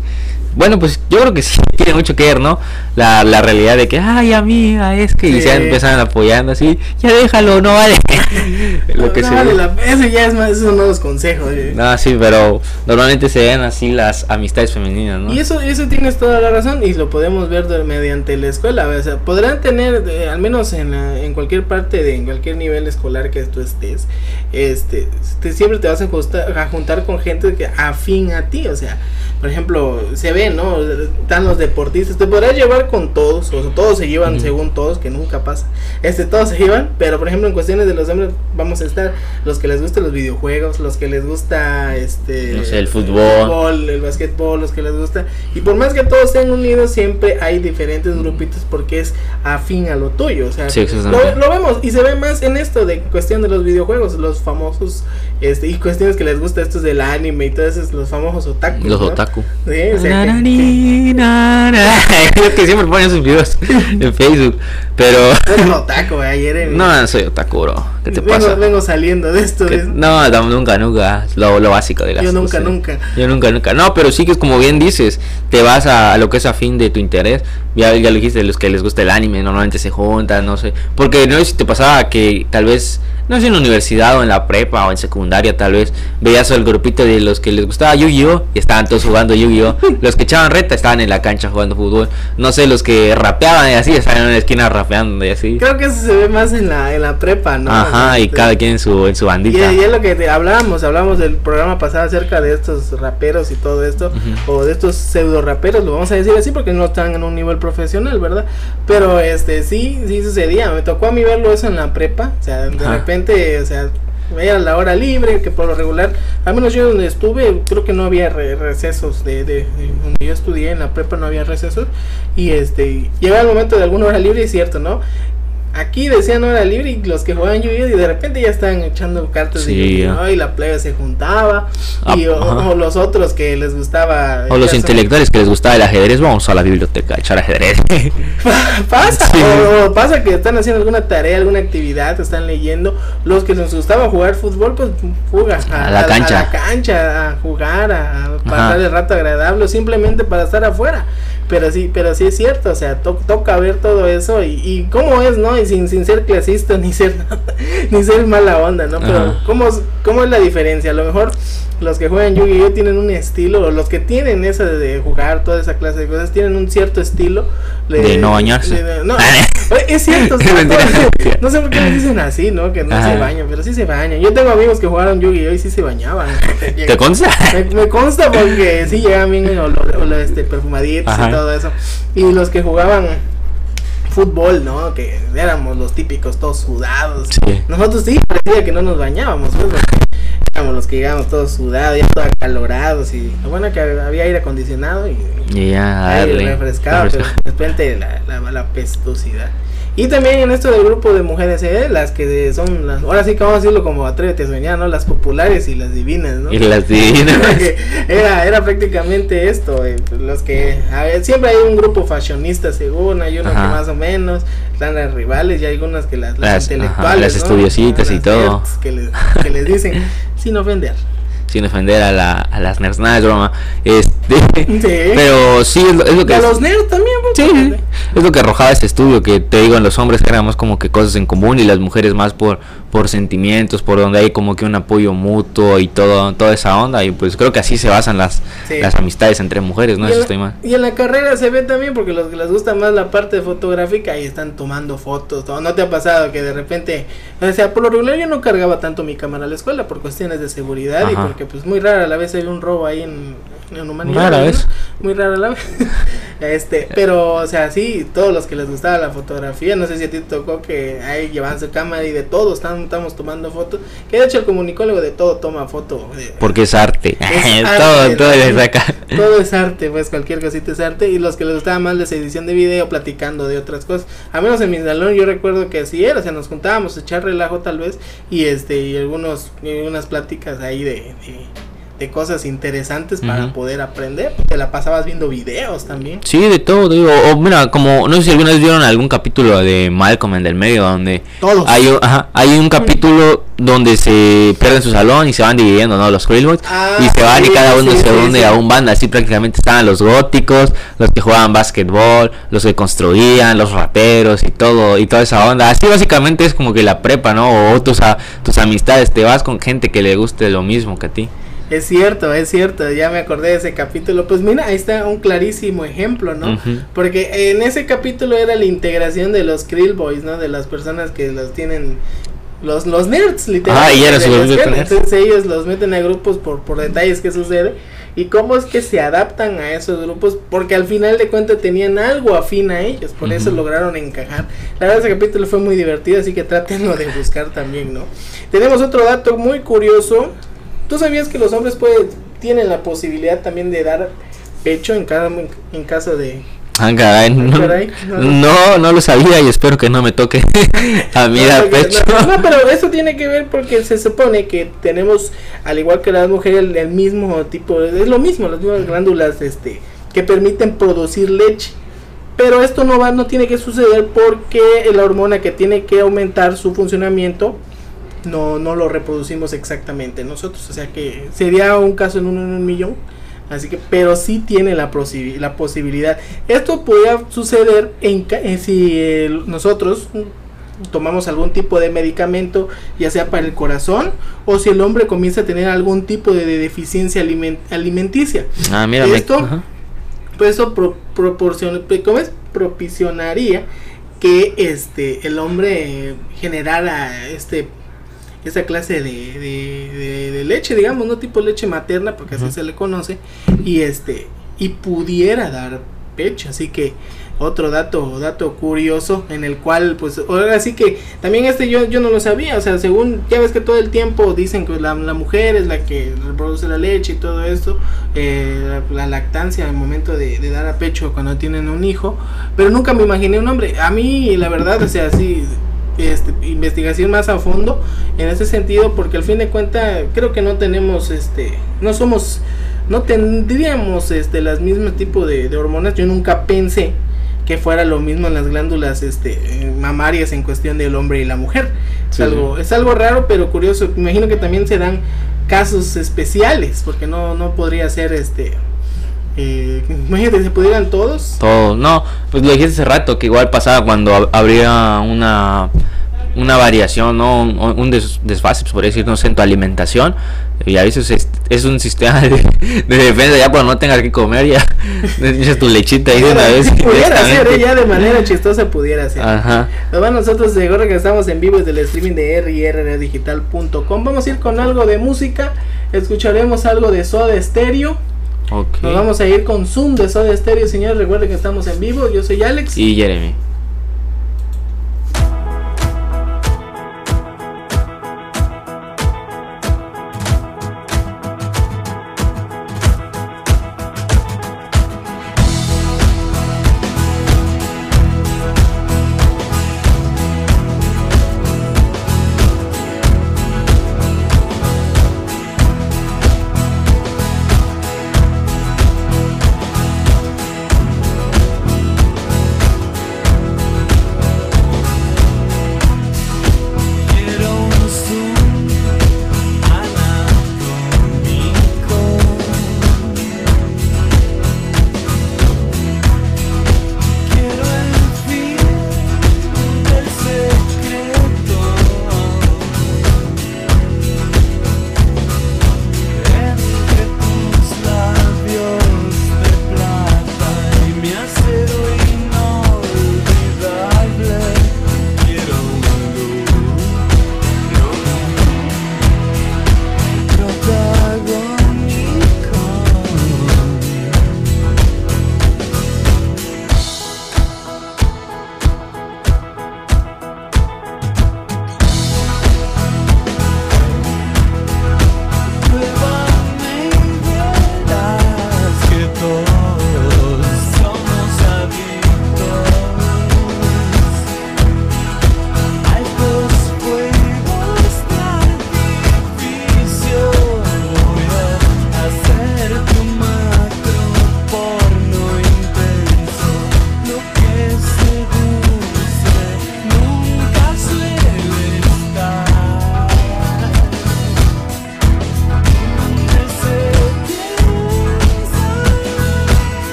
Speaker 5: bueno, pues yo creo que sí *laughs* tiene mucho que ver, ¿no? La, la realidad de que, ay, amiga, es que y
Speaker 2: Sí.
Speaker 5: se empiezan apoyando así, ya déjalo, no vale. *laughs* Lo que
Speaker 2: No
Speaker 5: se
Speaker 2: vale la- ese ya es más, esos son nuevos consejos. eh.
Speaker 5: No, sí, pero normalmente se ven así las amistades femeninas, ¿no?
Speaker 2: Y eso, eso tienes toda la razón y lo podemos ver de- mediante la escuela. O sea, podrán tener, eh, al menos en, la- en cualquier parte, de, en cualquier nivel escolar que tú estés, este, te- siempre te vas a, justa- a juntar con gente que afín a ti. O sea, por ejemplo, se ve, ¿no? Están los deportistas, te podrás llevar con todos, o sea, todos se llevan según todos, que nunca pasa. Este, todos se llevan, pero por ejemplo, en cuestiones de los hombres, vamos a estar los que les gustan los videojuegos, los que les gusta, este,
Speaker 5: No sé, el fútbol.
Speaker 2: el básquetbol, los que les gusta. Y por más que todos estén unidos, siempre hay diferentes grupitos porque es afín a lo tuyo. O sea,
Speaker 5: Sí,
Speaker 2: lo, lo vemos y se ve más en esto de cuestión de los videojuegos, los famosos, este, y cuestiones que les gusta estos del anime y todo eso, los famosos otaku.
Speaker 5: Los
Speaker 2: ¿no?
Speaker 5: otaku.
Speaker 2: Sí, o sea, que- *laughs*
Speaker 5: que siempre ponen sus videos *laughs* en Facebook. Pero.
Speaker 2: Eres *laughs* otaku, eh, ayer en-
Speaker 5: No, soy otaku, bro. ¿Qué te
Speaker 2: vengo,
Speaker 5: pasa?
Speaker 2: vengo saliendo de esto.
Speaker 5: ¿Qué-
Speaker 2: de-
Speaker 5: No, no, nunca, nunca. Lo, lo básico de las
Speaker 2: Yo nunca,
Speaker 5: cosas.
Speaker 2: nunca.
Speaker 5: Yo nunca, nunca. No, pero sí que es como bien dices, te vas a, a lo que es afín de tu interés. Ya, ya lo dijiste, los que les gusta el anime normalmente se juntan, no sé. Porque no sé si te pasaba que tal vez, no sé, en la universidad o en la prepa o en secundaria tal vez, veías el grupito de los que les gustaba Yu-Gi-Oh! y estaban todos jugando Yu-Gi-Oh! *laughs* los que echaban reta estaban en la cancha jugando fútbol. No sé, los que rapeaban y así, estaban en la esquina rapeando y así.
Speaker 2: Creo que eso se ve más en la, en la prepa, ¿no?
Speaker 5: Ajá, y
Speaker 2: Este,
Speaker 5: cada quien en su, en su bandita.
Speaker 2: y es lo que te hablábamos, hablamos del programa pasado acerca de estos raperos y todo esto, o de estos pseudo raperos, lo vamos a decir así porque no están en un nivel profesional, ¿verdad? Pero este sí, sí sucedía, me tocó a mí verlo eso en la prepa, o sea, de
Speaker 5: Ajá.
Speaker 2: repente, o sea, era la hora libre, que por lo regular, al menos yo donde estuve, creo que no había re- recesos, de, de, de donde yo estudié en la prepa no había recesos, y este, llegaba el momento de alguna hora libre, es cierto, ¿no? Aquí decían hora libre y los que jugaban Yu-Gi-Oh! y de repente ya estaban echando cartas de y la playa se juntaba
Speaker 5: Ah,
Speaker 2: y o, los otros que les gustaba
Speaker 5: O los intelectuales que les gustaba el ajedrez, vamos a la biblioteca a echar ajedrez. *laughs*
Speaker 2: pasa
Speaker 5: Sí.
Speaker 2: o, o pasa que están haciendo alguna tarea alguna actividad están leyendo los que les gustaba jugar fútbol pues fuga
Speaker 5: A la cancha.
Speaker 2: a la cancha a jugar a, pasar
Speaker 5: Ajá.
Speaker 2: el rato agradable simplemente para estar afuera pero sí pero sí es cierto o sea to- toca ver todo eso y, y cómo es no y sin, sin ser clasista *laughs* ni ser ni ser mala onda no pero
Speaker 5: Ajá.
Speaker 2: cómo es- cómo es la diferencia a lo mejor los que juegan Yu-Gi-Oh tienen un estilo o los que tienen esa de jugar toda esa clase de cosas tienen un cierto estilo
Speaker 5: De no bañarse.
Speaker 2: no, *laughs* es cierto,
Speaker 5: Mentira.
Speaker 2: no sé por qué les dicen así, ¿no? Que no
Speaker 5: Ajá.
Speaker 2: se bañan, pero sí se bañan. Yo tengo amigos que jugaron Yu-Gi-Oh! y sí se bañaban. *laughs*
Speaker 5: ¿Te consta?
Speaker 2: Me, me consta porque sí llegaban bien olor, olor, este, perfumaditos
Speaker 5: Ajá.
Speaker 2: y todo eso. Y los que jugaban fútbol, ¿no? Que éramos los típicos todos sudados.
Speaker 5: Sí.
Speaker 2: Nosotros sí parecía que no nos bañábamos, pues, éramos los que llegábamos todos sudados, ya todos acalorados y lo bueno que había aire acondicionado y
Speaker 5: Y ya, a
Speaker 2: aire refrescado, pero de repente la, la, la pestosidad. Y también en esto del grupo de mujeres, ¿eh? las que son las, ahora sí que vamos a decirlo como atrévete a soñar, ¿no? Las populares y las divinas, ¿no?
Speaker 5: Y las divinas. *laughs*
Speaker 2: Era, era prácticamente esto, eh, los que a ver, siempre hay un grupo fashionista según, hay uno
Speaker 5: Ajá.
Speaker 2: que más o menos, están las rivales y hay algunas que las, las,
Speaker 5: Las- ajá,
Speaker 2: intelectuales,
Speaker 5: las
Speaker 2: ¿no?
Speaker 5: estudiositas y
Speaker 2: Las
Speaker 5: todo.
Speaker 2: Que les, que les dicen, *laughs* sin ofender.
Speaker 5: Sin ofender a, la, a las nerds, nada es broma. Este, *laughs*
Speaker 2: Sí.
Speaker 5: Pero sí, es lo, es lo
Speaker 2: Y
Speaker 5: que.
Speaker 2: a los nerds también, pues,
Speaker 5: Sí, es lo que arrojaba ese estudio, que te digo, en los hombres éramos como que cosas en común y las mujeres más por, por sentimientos, por donde hay como que un apoyo mutuo y todo, toda esa onda. Y pues creo que así se basan las,
Speaker 2: Sí.
Speaker 5: las amistades entre mujeres, ¿no?
Speaker 2: y,
Speaker 5: Eso
Speaker 2: en,
Speaker 5: estoy mal.
Speaker 2: y en la carrera se ve también porque los que les gusta más la parte fotográfica y están tomando fotos. ¿no? ¿No te ha pasado que de repente, o sea, por lo regular yo no cargaba tanto mi cámara a la escuela por cuestiones de seguridad y porque pues muy rara a la vez hay un robo ahí en, en humanidad.
Speaker 5: Rara
Speaker 2: ¿no?
Speaker 5: vez.
Speaker 2: Muy rara la vez. *laughs* este, pero o sea, sí, todos los que les gustaba la fotografía, no sé si a ti te tocó que ahí llevaban su cámara y de todo están, estamos tomando fotos. Que de hecho el comunicólogo de todo toma foto. de-
Speaker 5: Porque es arte.
Speaker 2: Es *laughs*
Speaker 5: todo,
Speaker 2: arte,
Speaker 5: todo
Speaker 2: ¿no?
Speaker 5: le saca.
Speaker 2: todo es arte, pues cualquier cosita es arte. Y los que les gustaba más la edición de video, platicando de otras cosas. A menos en mi salón yo recuerdo que así era, o sea, nos juntábamos a echar relajo tal vez. Y este, y algunos, y unas pláticas ahí de, de, de cosas interesantes para poder aprender. Te la pasabas viendo videos también.
Speaker 5: Sí, de todo, digo, o mira, como, no sé si alguna vez vieron algún capítulo de Malcolm en del medio, donde
Speaker 2: Todos.
Speaker 5: hay, un- ajá, hay un capítulo donde se pierden su salón y se van dividiendo, ¿no? Los Krillboys,
Speaker 2: Ah,
Speaker 5: y se van y cada uno
Speaker 2: sí,
Speaker 5: se
Speaker 2: sí,
Speaker 5: une
Speaker 2: sí.
Speaker 5: a un banda, así prácticamente estaban los góticos, los que jugaban básquetbol, los que construían, los raperos y todo, y toda esa onda, así básicamente es como que la prepa, ¿no? O tus, a- tus amistades, te vas con gente que le guste lo mismo que a ti.
Speaker 2: Es cierto, es cierto, ya me acordé de ese capítulo. Pues mira, ahí está un clarísimo ejemplo, ¿no? Porque en ese capítulo era la integración de los Krill Boys, ¿no? De las personas que los tienen. Los, los nerds, literalmente.
Speaker 5: Ah, y era su
Speaker 2: la
Speaker 5: grupo de
Speaker 2: escuela.
Speaker 5: nerds.
Speaker 2: Entonces ellos los meten a grupos por, por detalles que sucede. Y cómo es que se adaptan a esos grupos. Porque al final de cuentas tenían algo afín a ellos. Por eso lograron encajar. La verdad, ese capítulo fue muy divertido. Así que trátenlo de buscar también, ¿no? Tenemos otro dato muy curioso. ¿Tú sabías que los hombres pueden, tienen la posibilidad también de dar pecho en, cada, en caso de...
Speaker 5: Ah, caray, no,
Speaker 2: caray, no.
Speaker 5: no, no lo sabía y espero que no me toque *laughs* a mí
Speaker 2: No,
Speaker 5: dar pecho.
Speaker 2: no, no, pero eso tiene que ver porque se supone que tenemos, al igual que las mujeres, el, el mismo tipo, es lo mismo, las mismas glándulas este, que permiten producir leche. Pero esto no va, no tiene que suceder porque la hormona que tiene que aumentar su funcionamiento no, no lo reproducimos exactamente nosotros. O sea que sería un caso en uno en un millón. Así que, pero sí tiene la, la posibilidad. Esto podría suceder en, en si eh, nosotros tomamos algún tipo de medicamento, ya sea para el corazón, o si el hombre comienza a tener algún tipo de, de deficiencia aliment- alimenticia.
Speaker 5: Ah, mira,
Speaker 2: Esto-. Pues eso pro, proporciona- ¿cómo es? que este el hombre eh, generara este esa clase de, de, de- de leche, digamos, no tipo leche materna, porque así se le conoce, y este, y pudiera dar pecho, así que otro dato, dato curioso, en el cual, pues, ahora sí que, también este yo, yo no lo sabía, o sea, según, ya ves que todo el tiempo dicen que la, la mujer es la que reproduce la leche y todo esto, eh, la, la lactancia al momento de, de dar a pecho cuando tienen un hijo, pero nunca me imaginé un hombre, a mí, la verdad, o sea, sí, este, investigación más a fondo en ese sentido porque al fin de cuentas creo que no tenemos este no somos no tendríamos este las mismas tipo de, de hormonas. Yo nunca pensé que fuera lo mismo en las glándulas este mamarias en cuestión del hombre y la mujer. Es
Speaker 5: Sí,
Speaker 2: algo es algo raro pero curioso. Me imagino que también se dan casos especiales porque no no podría ser este eh, imagínate se pudieran todos.
Speaker 5: Todo, no, pues lo dijiste hace rato, que igual pasaba cuando hab- habría una una variación, ¿no? Un, un des- desfase, pues, podría decir, no sé, en tu alimentación. Y a veces es, es un sistema de, de defensa, ya cuando no tengas que comer, ya *laughs* echas tu lechita ahí de una vez.
Speaker 2: pudiera ser, eh, ya de manera chistosa pudiera ser.
Speaker 5: Ajá.
Speaker 2: Nosotros seguro que estamos en vivo desde el streaming de rrdigital.com. Vamos a ir con algo de música. Escucharemos algo de Soda Stereo.
Speaker 5: Ok.
Speaker 2: Nos vamos a ir con Zoom de Soda Stereo, señores. Recuerden que estamos en vivo. Yo soy Alex.
Speaker 5: Y Jeremy.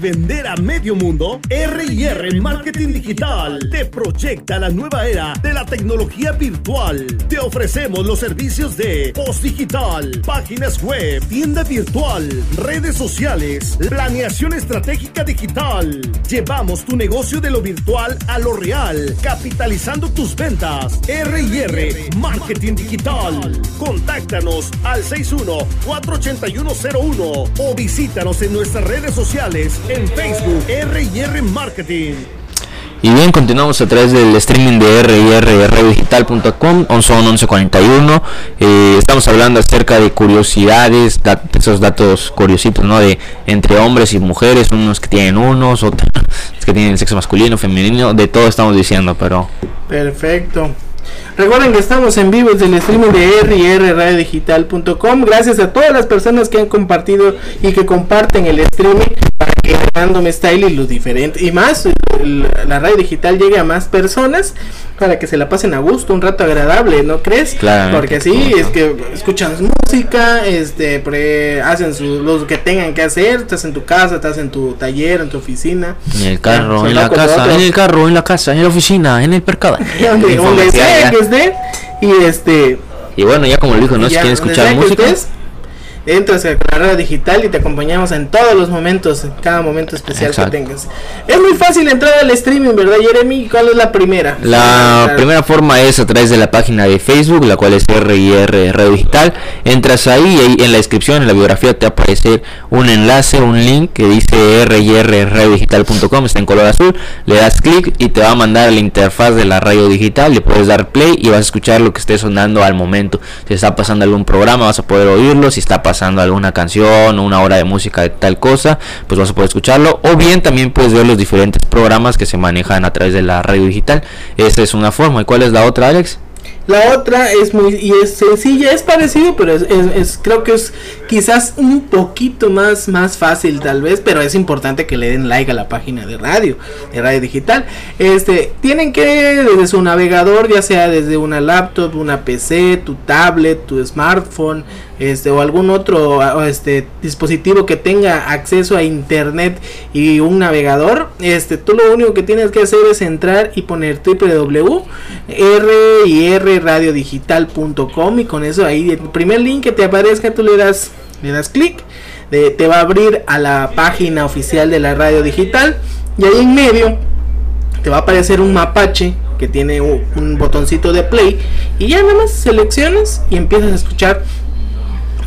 Speaker 4: ¿Quieres vender a medio mundo? R&R Marketing Digital te proyecta la nueva era de la tecnología virtual. Te ofrecemos los servicios de post digital, páginas web, tienda virtual, redes sociales, planeación estratégica digital. Llevamos tu negocio de lo virtual a lo real, capitalizando tus ventas. R&R Marketing Digital. Contáctanos al 61-48101 o visítanos en nuestras redes sociales en Facebook R&R Marketing.
Speaker 5: Y bien, continuamos a través del streaming de rrrdigital.com, son 11.41. Eh, estamos hablando acerca de curiosidades, esos datos curiositos, ¿no? De entre hombres y mujeres, unos que tienen unos, otros *laughs* que tienen sexo masculino, femenino, de todo estamos diciendo, pero
Speaker 2: Perfecto. Recuerden que estamos en vivo desde el streaming de rrradiodigital.com. Gracias a todas las personas que han compartido y que comparten el streaming Random Style y los diferentes y más la radio digital llegue a más personas para que se la pasen a gusto, un rato agradable, ¿no crees?
Speaker 5: Claramente.
Speaker 2: Porque así es que escuchan música, este, pre- hacen su, lo que tengan que hacer, estás en tu casa, estás en tu taller, en tu oficina.
Speaker 5: en el carro, en la casa, en el carro, en la casa, en la oficina, en el percado. *laughs*
Speaker 2: donde, sea que esté y este
Speaker 5: Y bueno, ya como lo dijo, ¿no? Si quieren escuchar música,
Speaker 2: estés, entras a la radio digital y te acompañamos en todos los momentos, en cada momento especial
Speaker 5: Exacto.
Speaker 2: que tengas. Es muy fácil entrar al streaming, ¿verdad, Jeremy? ¿Cuál es la primera?
Speaker 5: La primera forma es a través de la página de Facebook, la cual es RIR Radio Digital. Entras ahí y en la descripción, en la biografía, te va a aparecer un enlace, un link que dice RIRRadiodigital.com, está en color azul. Le das clic y te va a mandar a la interfaz de la radio digital. Le puedes dar play y vas a escuchar lo que esté sonando al momento. Si está pasando algún programa, vas a poder oírlo. Si está pasando alguna canción una hora de música de tal cosa, pues vas a poder escucharlo. O bien también puedes ver los diferentes programas que se manejan a través de la radio digital. Esa es una forma. ¿Y cuál es la otra, Alex?
Speaker 2: La otra es muy y es sencilla, es parecido, pero es, es- es- creo que es quizás un poquito más más fácil tal vez, pero es importante que le den like a la página de radio, de radio digital. Este, tienen que desde su navegador, ya sea desde una laptop, una PC, tu tablet, tu smartphone, este o algún otro este dispositivo que tenga acceso a internet y un navegador, este tú lo único que tienes que hacer es entrar y poner www r y r radiodigital.com y con eso ahí el primer link que te aparezca tú le das le das clic te va a abrir a la página oficial de la radio digital y ahí en medio te va a aparecer un mapache que tiene un botoncito de play y ya nada más seleccionas y empiezas a escuchar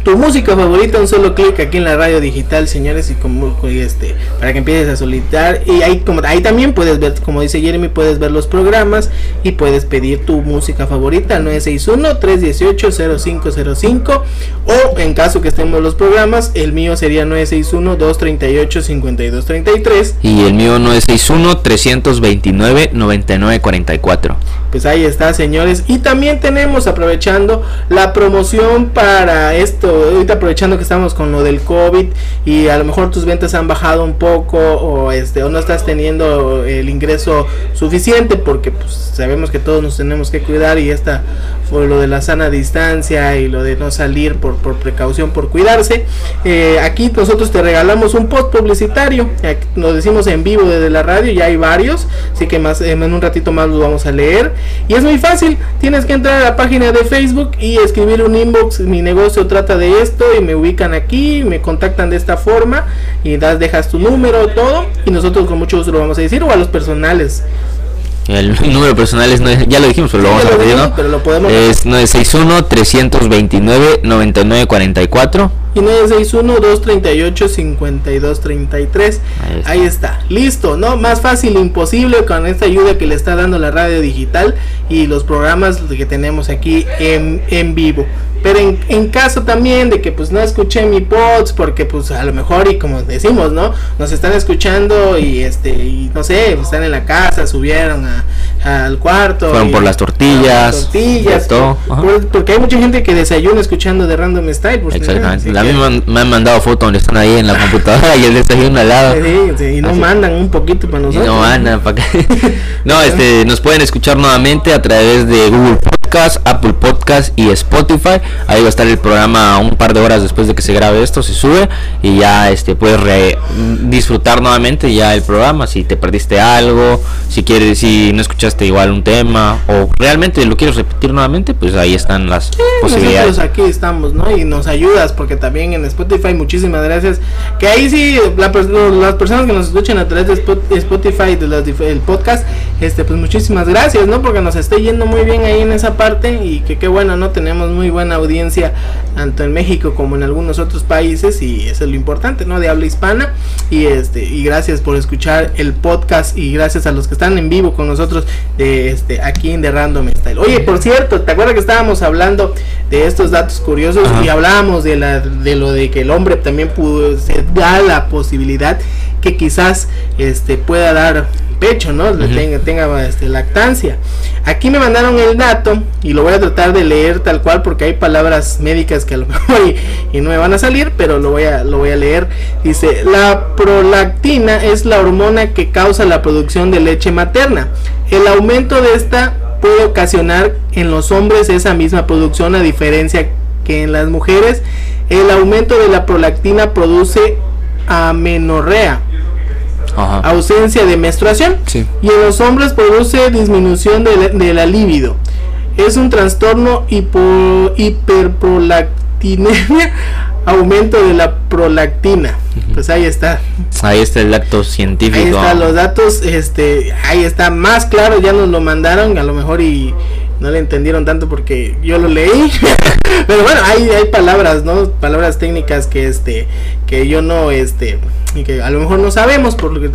Speaker 2: tu música favorita un solo clic aquí en la radio digital señores y como este para que empieces a solicitar y ahí como ahí también puedes ver como dice Jeremy puedes ver los programas y puedes pedir tu música favorita al 961 318 0505 o en caso que estemos los programas el mío sería 961 238 5233
Speaker 5: Y el mío 961-329-9944.
Speaker 2: Pues ahí está, señores. Y también tenemos, aprovechando la promoción para esto, ahorita aprovechando que estamos con lo del COVID y a lo mejor tus ventas han bajado un poco o este o no estás teniendo el ingreso suficiente porque pues sabemos que todos nos tenemos que cuidar y esta fue lo de la sana distancia y lo de no salir por, por precaución, por cuidarse. Eh, aquí nosotros te regalamos un post publicitario, lo decimos en vivo desde la radio, ya hay varios, así que más en un ratito más los vamos a leer. Y es muy fácil, tienes que entrar a la página de Facebook y escribir un inbox, mi negocio trata de esto y me ubican aquí, me contactan de esta forma y das, dejas tu número, todo, y nosotros con mucho gusto lo vamos a decir, o a los personales.
Speaker 5: El *laughs* número personal es, ya lo dijimos, pero lo vamos a repetir, ¿no?
Speaker 2: pero lo podemos-
Speaker 5: Es 961-329-9944.
Speaker 2: Y 961-238-5233.
Speaker 5: Ahí.
Speaker 2: Ahí está. Listo, ¿no? Más fácil imposible con esta ayuda que le está dando la radio digital y los programas que tenemos aquí en, en vivo. Pero en, en caso también de que pues no escuché mi pods porque pues a lo mejor y como decimos, ¿no? Nos están escuchando y este y no sé, están en la casa, subieron a- al cuarto.
Speaker 5: Fueron
Speaker 2: y-
Speaker 5: por las tortillas,
Speaker 2: tortillas,
Speaker 5: todo,
Speaker 2: por- porque hay mucha gente que desayuna escuchando de Random Style. pues,
Speaker 5: Exactamente.
Speaker 2: así
Speaker 5: A mí
Speaker 2: que-
Speaker 5: me han, me han mandado fotos donde están ahí en la computadora y el desayuno al lado.
Speaker 2: Sí, sí, y no
Speaker 5: Así.
Speaker 2: mandan un poquito para
Speaker 5: Y
Speaker 2: nosotros.
Speaker 5: no mandan para que *laughs* no este *laughs* nos pueden escuchar nuevamente a través de Google Podcast Apple Podcast y Spotify. Ahí va a estar el programa un par de horas después de que se grabe esto, se sube y ya este puedes re- disfrutar nuevamente ya el programa si te perdiste algo, si quieres si no escuchaste igual un tema o realmente lo quieres repetir nuevamente, pues ahí están las posibilidades.
Speaker 2: Nosotros aquí estamos, ¿no? Y nos ayudas porque también en Spotify, muchísimas gracias. Que ahí sí, la las personas que nos escuchan a través de Spot- Spotify, de dif- el podcast, este, pues muchísimas gracias, ¿no? Porque nos está yendo muy bien ahí en esa parte y que qué bueno, ¿no? Tenemos muy buena audiencia tanto en México como en algunos otros países y eso es lo importante, ¿no? De habla hispana y este y gracias por escuchar el podcast y gracias a los que están en vivo con nosotros de este aquí en The Random Style. Oye, por cierto, ¿te acuerdas que estábamos hablando de estos datos curiosos
Speaker 5: Ajá.
Speaker 2: y hablábamos de la de lo de que el hombre también pudo se da la posibilidad que quizás este pueda dar pecho, ¿no? Tenga, tenga este, lactancia. Aquí me mandaron el dato y lo voy a tratar de leer tal cual porque hay palabras médicas que a lo *laughs* mejor y, y no me van a salir, pero lo voy a lo voy a leer. Dice, la prolactina es la hormona que causa la producción de leche materna. El aumento de esta puede ocasionar en los hombres esa misma producción a diferencia que en las mujeres. El aumento de la prolactina produce amenorrea
Speaker 5: Ajá.
Speaker 2: ausencia de menstruación
Speaker 5: Sí.
Speaker 2: y en los hombres produce disminución de la, de la libido. Es un trastorno hipo, hiperprolactinemia, *laughs* aumento de la prolactina. Pues ahí está.
Speaker 5: Ahí está el dato
Speaker 2: Ahí
Speaker 5: científico.
Speaker 2: están los datos, este, ahí está más claro, ya nos lo mandaron, a lo mejor y no le entendieron tanto porque yo lo leí. *laughs* Pero bueno, hay, hay palabras, ¿no? Palabras técnicas que este que yo no este y que a lo mejor no sabemos por lo que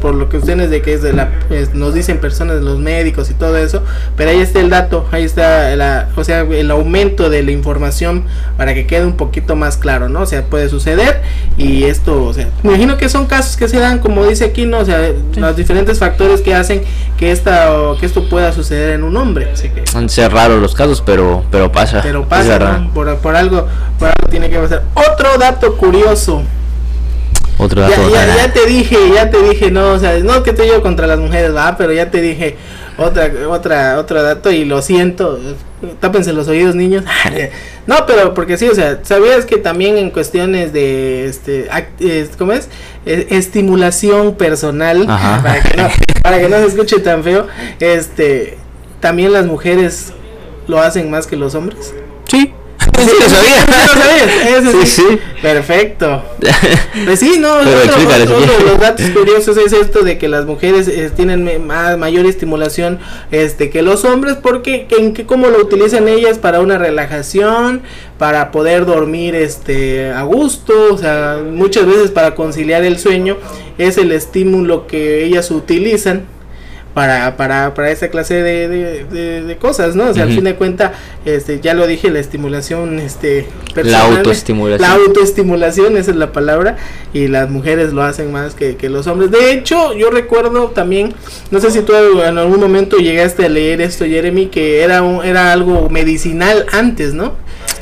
Speaker 2: por lo que ustedes de que es de la pues, nos dicen personas los médicos y todo eso, pero ahí está el dato, ahí está la, o sea, el aumento de la información para que quede un poquito más claro, ¿no? O sea, puede suceder y esto, o sea, me imagino que son casos que se dan como dice aquí, ¿no? O sea, los diferentes factores que hacen que esta o que esto pueda suceder en un hombre, así que
Speaker 5: Han ser raros los casos, pero pero pasa.
Speaker 2: pero pasa,
Speaker 5: verdad.
Speaker 2: ¿no? por, por algo, por algo tiene que pasar. Otro dato curioso.
Speaker 5: Otro dato.
Speaker 2: ya, ya te dije, ya te dije, no, o sea, no que estoy yo contra las mujeres, va, pero ya te dije otra, otra, otro dato y lo siento, tápense los oídos, niños. *laughs* no, pero porque sí, o sea, sabías que también en cuestiones de, este, ¿cómo es? Eh, estimulación personal,
Speaker 5: Ajá. *laughs*
Speaker 2: para que no, para que no se escuche tan feo, este, también las mujeres lo hacen más que los hombres.
Speaker 5: Sí. *laughs* Sí, lo sabía.
Speaker 2: ¿Sí
Speaker 5: Sí,
Speaker 2: sí.
Speaker 5: sí.
Speaker 2: Perfecto. *laughs* Pues sí, no,
Speaker 5: Pero
Speaker 2: otro, otro de los datos curiosos es esto de que las mujeres eh, tienen más, mayor estimulación este que los hombres porque que, en que cómo lo utilizan ellas para una relajación, para poder dormir este a gusto, o sea, muchas veces para conciliar el sueño es el estímulo que ellas utilizan para, para, para esa clase de, de, de- de cosas, ¿no? O sea, al fin de cuentas, este, ya lo dije, la estimulación, este,
Speaker 5: La
Speaker 2: personal,
Speaker 5: autoestimulación.
Speaker 2: La autoestimulación, esa es la palabra, y las mujeres lo hacen más que, que los hombres. De hecho, yo recuerdo también, no sé si tú en algún momento llegaste a leer esto, Jeremy, que era, un, era algo medicinal antes, ¿no?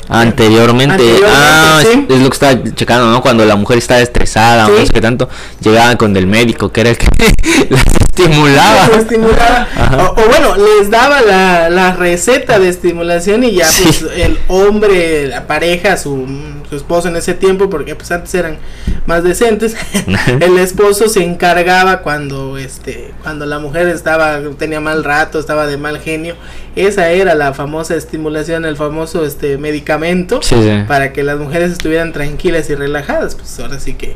Speaker 5: Anteriormente,
Speaker 2: Anteriormente,
Speaker 5: ah, es-
Speaker 2: sí.
Speaker 5: es, lo que estaba checando, ¿no? Cuando la mujer estaba estresada, o
Speaker 2: Sí.
Speaker 5: no sé qué tanto, llegaban con el médico, que era el que *laughs* la estimulaba.
Speaker 2: O, o bueno, les daba la, la receta de estimulación y ya
Speaker 5: Sí.
Speaker 2: pues el hombre, la pareja, su, su esposo en ese tiempo, porque pues antes eran más decentes, *laughs* el esposo se encargaba cuando este cuando la mujer estaba tenía mal rato, estaba de mal genio, esa era la famosa estimulación, el famoso este medicamento
Speaker 5: Sí, sí.
Speaker 2: para que las mujeres estuvieran tranquilas y relajadas, pues ahora sí que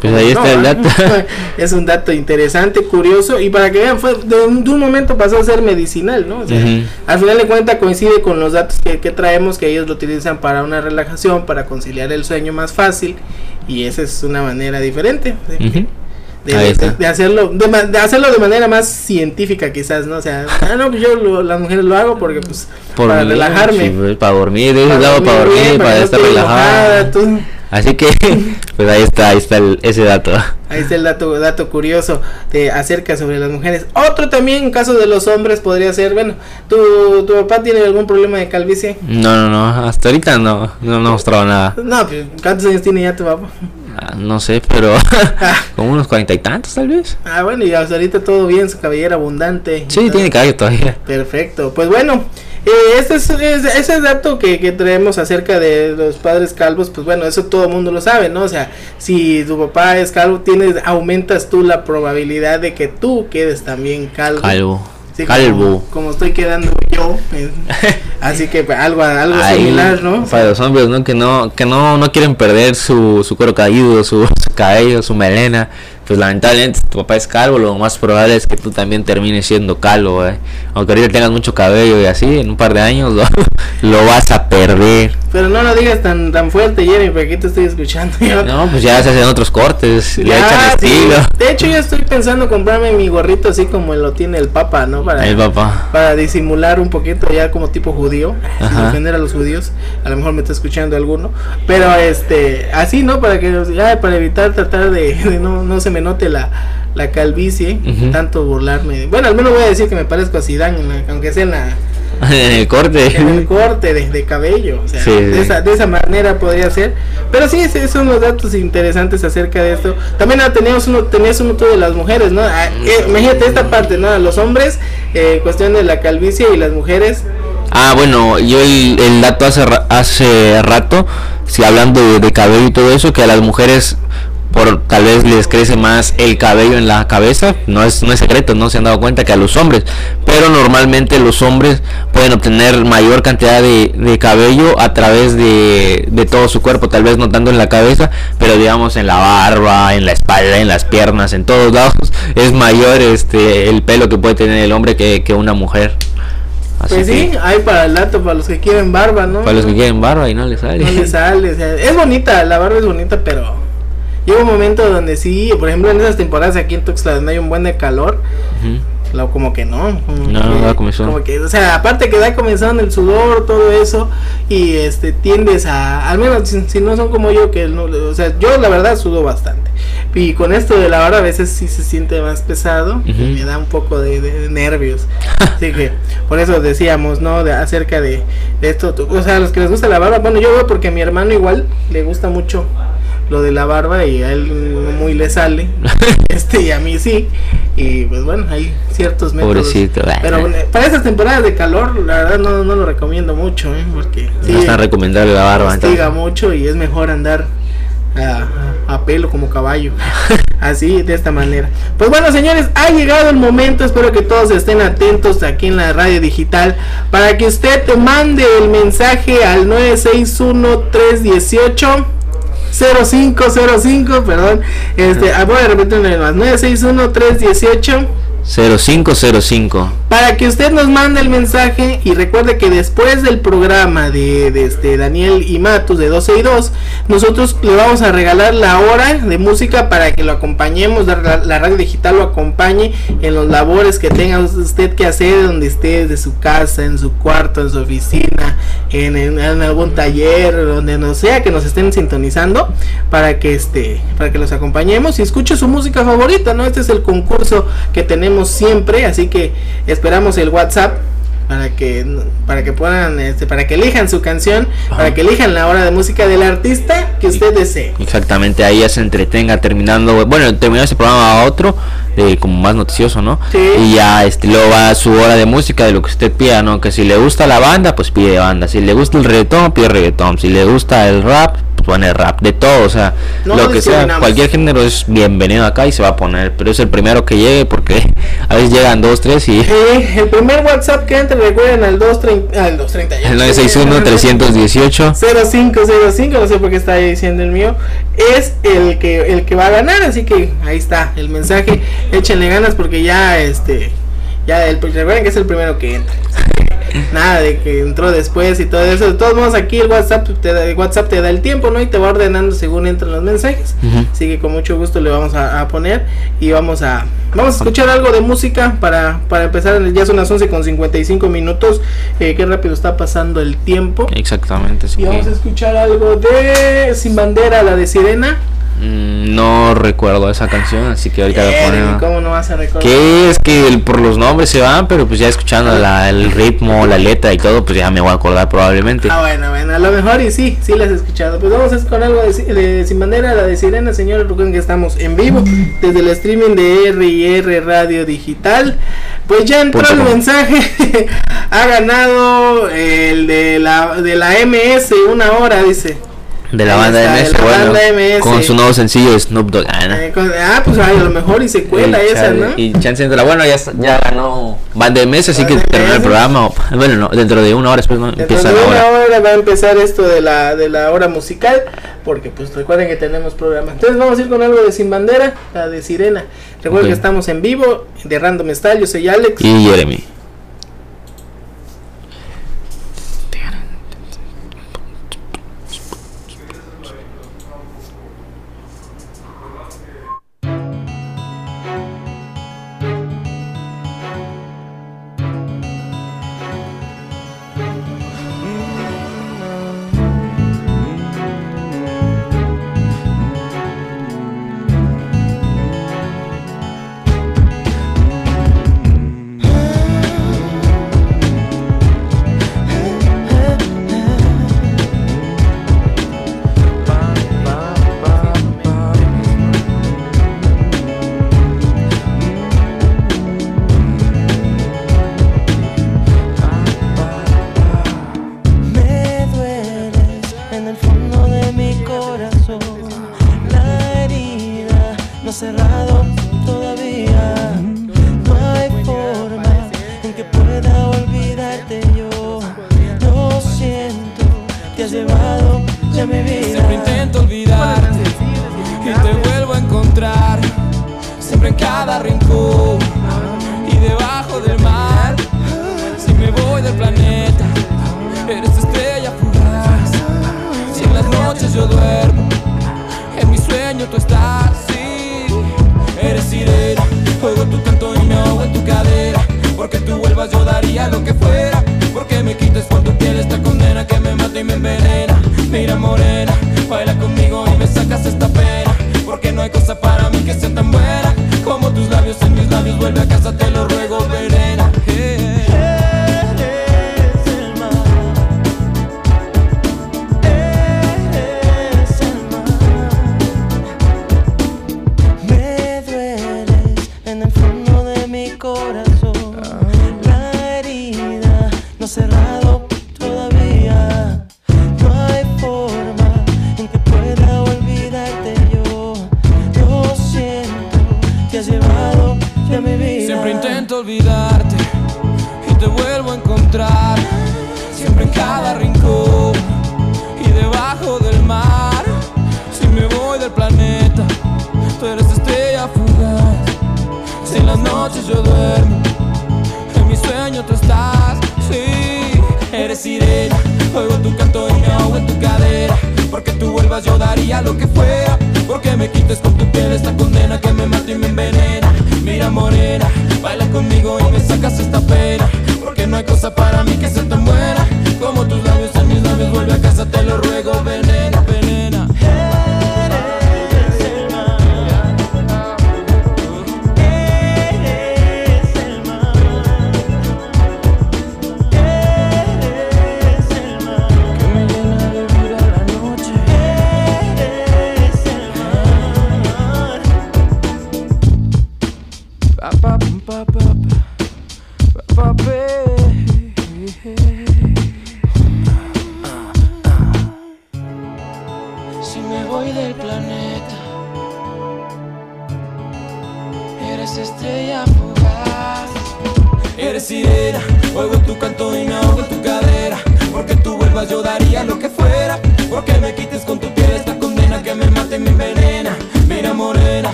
Speaker 5: Pues ahí
Speaker 2: no,
Speaker 5: está el dato. *laughs*
Speaker 2: es un dato interesante, curioso y para que vean, fue de un, de un momento pasó a ser medicinal, ¿no? O sea. Al final de cuentas coincide con los datos que, que traemos, que ellos lo utilizan para una relajación, para conciliar el sueño más fácil y esa es una manera diferente. ¿sí? De,
Speaker 5: Ahí
Speaker 2: de-
Speaker 5: está.
Speaker 2: de hacerlo de, hacerlo de manera más científica quizás no o sea ah, no pues yo lo- las mujeres lo hago porque pues
Speaker 5: Por
Speaker 2: para
Speaker 5: mí,
Speaker 2: relajarme
Speaker 5: sí, pues, para dormir, para
Speaker 2: dormir
Speaker 5: dormir,
Speaker 2: bien,
Speaker 5: para
Speaker 2: que no
Speaker 5: estar relajada.
Speaker 2: tú-
Speaker 5: Así que, *laughs* pues ahí está, ahí está el- ese dato.
Speaker 2: Ahí está el dato, dato curioso de acerca sobre las mujeres. Otro también, en caso de los hombres, podría ser, bueno, ¿tu, tu papá tiene algún problema de calvicie?
Speaker 5: No, no, no, hasta ahorita no, no me ha mostrado nada.
Speaker 2: No, pues, ¿cuántos años tiene ya tu papá?
Speaker 5: Ah, No sé, pero *laughs* *laughs* como unos cuarenta y tantos tal vez.
Speaker 2: Ah, bueno, y hasta ahorita todo bien, su cabellera abundante.
Speaker 5: Sí, tiene cabello todavía.
Speaker 2: Perfecto, pues bueno, Eh, este es, es- ese dato que, que traemos acerca de los padres calvos, pues bueno, eso todo el mundo lo sabe, ¿no? O sea, si tu papá es calvo, tienes, aumentas tú la probabilidad de que tú quedes también calvo.
Speaker 5: Calvo.
Speaker 2: Sí,
Speaker 5: Calvo.
Speaker 2: Como, como estoy quedando yo. eh, *laughs* así que pues, algo, algo
Speaker 5: Ahí,
Speaker 2: similar, ¿no?
Speaker 5: Para los hombres, ¿no? Que no, que no, no quieren perder su, su cuero caído, su, *laughs* su cabello, su melena. Pues lamentablemente tu papá es calvo, lo más probable es que tú también termines siendo calvo, ¿eh? Aunque ahorita tengas mucho cabello y así, en un par de años lo, *laughs* lo vas a perder.
Speaker 2: Pero no lo digas tan tan fuerte, Jeremy, porque aquí te estoy escuchando. yo.
Speaker 5: No, pues ya se hacen otros cortes, le
Speaker 2: Ya,
Speaker 5: echan
Speaker 2: sí.
Speaker 5: estilo.
Speaker 2: De hecho, yo estoy pensando comprarme mi gorrito así como lo tiene el Papa, ¿no? Para,
Speaker 5: El papá.
Speaker 2: para disimular un poquito ya como tipo judío, sin
Speaker 5: Ajá.
Speaker 2: ofender a los judíos. A lo mejor me está escuchando alguno, pero este, así, ¿no? Para que ya, para evitar tratar de, de no, no se me note la, la calvicie, tanto burlarme. Bueno, al menos voy a decir que me parezco a Zidane, aunque sea en la
Speaker 5: en el corte.
Speaker 2: en el corte de, de cabello, o sea,
Speaker 5: Sí,
Speaker 2: de,
Speaker 5: sí.
Speaker 2: esa, de esa manera podría ser. Pero sí, esos son los datos interesantes acerca de esto. También ah, teníamos uno, tenías uno de las mujeres, ¿no? Ah, eh, imagínate esta parte, ¿no? Los hombres, eh, cuestión de la calvicie y las mujeres.
Speaker 5: Ah, bueno, yo el, el dato hace, hace rato, si hablando de, de cabello y todo eso, que a las mujeres por tal vez les crece más el cabello en la cabeza, no es, no es secreto, no se han dado cuenta que a los hombres, pero normalmente los hombres pueden obtener mayor cantidad de, de cabello a través de, de todo su cuerpo, tal vez no tanto en la cabeza, pero digamos en la barba, en la espalda, en las piernas, en todos lados, *laughs* es mayor este el pelo que puede tener el hombre que, que una mujer. Así
Speaker 2: Pues sí,
Speaker 5: que-
Speaker 2: hay para el dato, para los que quieren barba, ¿no?
Speaker 5: para los que quieren barba y no les sale.
Speaker 2: No le sale, o sea, es bonita, la barba es bonita, pero llega un momento donde sí, por ejemplo en esas temporadas aquí en Tuxtla donde hay un buen de calor,
Speaker 5: Ujú.
Speaker 2: Lo, como que no. Como
Speaker 5: No,
Speaker 2: que,
Speaker 5: da comezón.
Speaker 2: Como que, o sea, aparte que da comezón el sudor, todo eso, y este tiendes a, al menos si, si no son como yo, que no, o sea, yo la verdad sudo bastante. Y con esto de la barba a veces sí se siente más pesado, y
Speaker 5: Ujú.
Speaker 2: me da un poco de, de- de nervios. *laughs* Así que por eso decíamos, ¿no? De, acerca de, de esto, o sea, a los que les gusta la barba, bueno, yo veo porque a mi hermano igual le gusta mucho lo de la barba y a él no muy le sale *laughs* este y a mí sí y pues bueno hay ciertos métodos
Speaker 5: Pobrecito.
Speaker 2: pero bueno, para estas temporadas de calor la verdad no, no lo recomiendo mucho ¿eh? porque sí,
Speaker 5: no es tan recomendable la barba. entonces.
Speaker 2: mucho y es mejor andar a, a pelo como caballo *laughs* así de esta manera pues bueno señores ha llegado el momento espero que todos estén atentos aquí en la radio digital para que usted te mande el mensaje al 961 318 0505, perdón. Este, ah, voy a repetir vez más. 961 318
Speaker 5: 0505.
Speaker 2: para que usted nos mande el mensaje y recuerde que después del programa de, de este Daniel y Matus de 12 y 2, nosotros le vamos a regalar la hora de música para que lo acompañemos, la, radio digital lo acompañe en los labores que tenga usted que hacer donde esté, de su casa, en su cuarto, en su oficina, en- en algún taller, donde no sea que nos estén sintonizando, para que este, para que los acompañemos y escuche su música favorita, ¿no? Este es el concurso que tenemos siempre, así que esperamos el WhatsApp para que para que puedan este, para que elijan su canción, para que elijan la hora de música del artista que usted desee.
Speaker 5: Exactamente, ahí ya se entretenga terminando, bueno, terminó ese programa a otro, de como más noticioso, ¿no?
Speaker 2: Sí.
Speaker 5: Y ya este, luego va a su hora de música de lo que usted pida, ¿no? Que si le gusta la banda, pues pide banda, si le gusta el reggaetón, pide reggaetón, si le gusta el rap, pone rap, de todo, o sea,
Speaker 2: No
Speaker 5: lo que sea, cualquier género es bienvenido acá y se va a poner, pero es el primero que llegue porque a veces llegan dos, tres y
Speaker 2: Eh, el primer WhatsApp que entre recuerden al 230 al 230
Speaker 5: el 961 318
Speaker 2: 0505, no sé por qué está ahí diciendo el mío, es el que el que va a ganar, así que ahí está el mensaje, échenle ganas porque ya este ya el recuerden que es el primero que entra. *laughs* Nada de que entró después y todo eso. De todos modos aquí el WhatsApp te da, el WhatsApp te da el tiempo, ¿no? Y te va ordenando según entran los mensajes.
Speaker 5: Ujú.
Speaker 2: Así que con mucho gusto le vamos a, a poner y vamos a vamos a escuchar algo de música para, para empezar. Ya son las 11 con 55 minutos. Eh, qué rápido está pasando el tiempo.
Speaker 5: Exactamente, sí.
Speaker 2: Y vamos a escuchar algo de Sin Bandera, la de Sirena.
Speaker 5: Mm, no recuerdo esa canción, así que ahorita la
Speaker 2: eh,
Speaker 5: ponemos.
Speaker 2: ¿Cómo no vas a recordar?
Speaker 5: Que es que el, por los nombres se van, pero pues ya escuchando la, el ritmo, la letra y todo, pues ya me voy a acordar probablemente.
Speaker 2: Ah, bueno, bueno, a lo mejor y sí, sí las he escuchado. Pues vamos a escuchar algo de, de Sin Bandera, la de Sirena, señores. Recuerden que estamos en vivo desde el streaming de RR Radio Digital. Pues ya entró el mensaje. *laughs* ha ganado el de la, de la MS una hora, dice.
Speaker 6: De la banda MS, bueno,
Speaker 2: MS.
Speaker 6: con su nuevo sencillo Snoop Dogg. Ah,
Speaker 2: eh, ah pues a lo mejor y se cuela esa, ¿no?
Speaker 6: Y Chance la bueno, ya, ya ganó Banda MS, así que termina el programa. Bueno, no, dentro de una hora después no
Speaker 2: dentro
Speaker 6: empieza
Speaker 2: de
Speaker 6: la hora.
Speaker 2: una
Speaker 6: hora
Speaker 2: va a empezar esto de la, de la hora musical, porque pues recuerden que tenemos programa. Entonces vamos a ir con algo de Sin Bandera, la de Sirena. Recuerden que estamos en vivo de Random Style, yo soy Alex.
Speaker 6: Y Jeremy.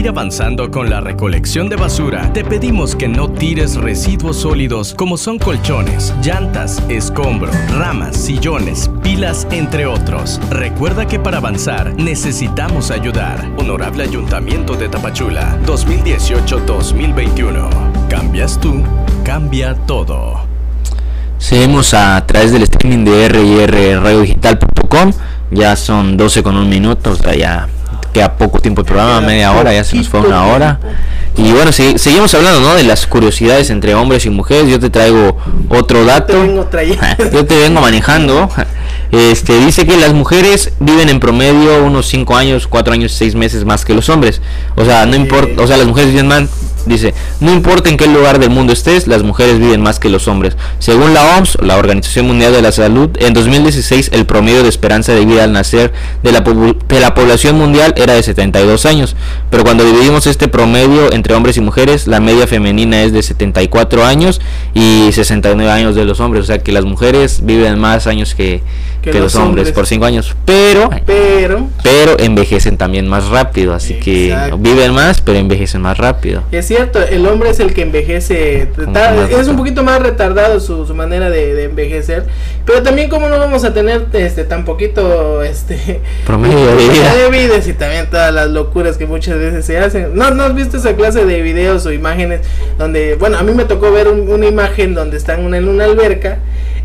Speaker 7: Seguir avanzando con la recolección de basura, te pedimos que no tires residuos sólidos como son colchones, llantas, escombro, ramas, sillones, pilas, entre otros. Recuerda que para avanzar necesitamos ayudar. Honorable Ayuntamiento de Tapachula, 2018-2021. Cambias tú, cambia todo.
Speaker 5: Seguimos a través del streaming de rrradiodigital.com. Ya son 12 con un minuto, o sea, ya queda poco tiempo el programa, media hora, ya se nos fue una hora. Y bueno, sí, seguimos hablando, ¿no? De las curiosidades entre hombres y mujeres. Yo te traigo otro dato.
Speaker 2: Te vengo trayendo. *laughs*
Speaker 5: Yo te vengo manejando. Este dice que las mujeres viven en promedio unos 5 años, 4 años, 6 meses más que los hombres. O sea, no importa, o sea, las mujeres viven más Dice, no importa en qué lugar del mundo estés, las mujeres viven más que los hombres. Según la OMS, la Organización Mundial de la Salud, en 2016 el promedio de esperanza de vida al nacer de la, de la población mundial era de 72 años. Pero cuando dividimos este promedio entre hombres y mujeres, la media femenina es de 74 años y 69 años de los hombres. O sea que las mujeres viven más años que,
Speaker 2: Que
Speaker 5: que los,
Speaker 2: los
Speaker 5: hombres,
Speaker 2: hombres.
Speaker 5: por 5 años. Pero
Speaker 2: Pero
Speaker 5: pero envejecen también más rápido, así
Speaker 2: Exacto.
Speaker 5: que viven más, pero envejecen más rápido.
Speaker 2: es cierto, el hombre es el que envejece, es un poquito más retardado su, su manera de, de envejecer, pero también como no vamos a tener este tan poquito este *laughs*
Speaker 5: Promedio de *laughs* vida.
Speaker 2: de y también todas las locuras que muchas veces se hacen. ¿No, no has visto esa clase de videos o imágenes donde, bueno, a mí me tocó ver un- una imagen donde están en una alberca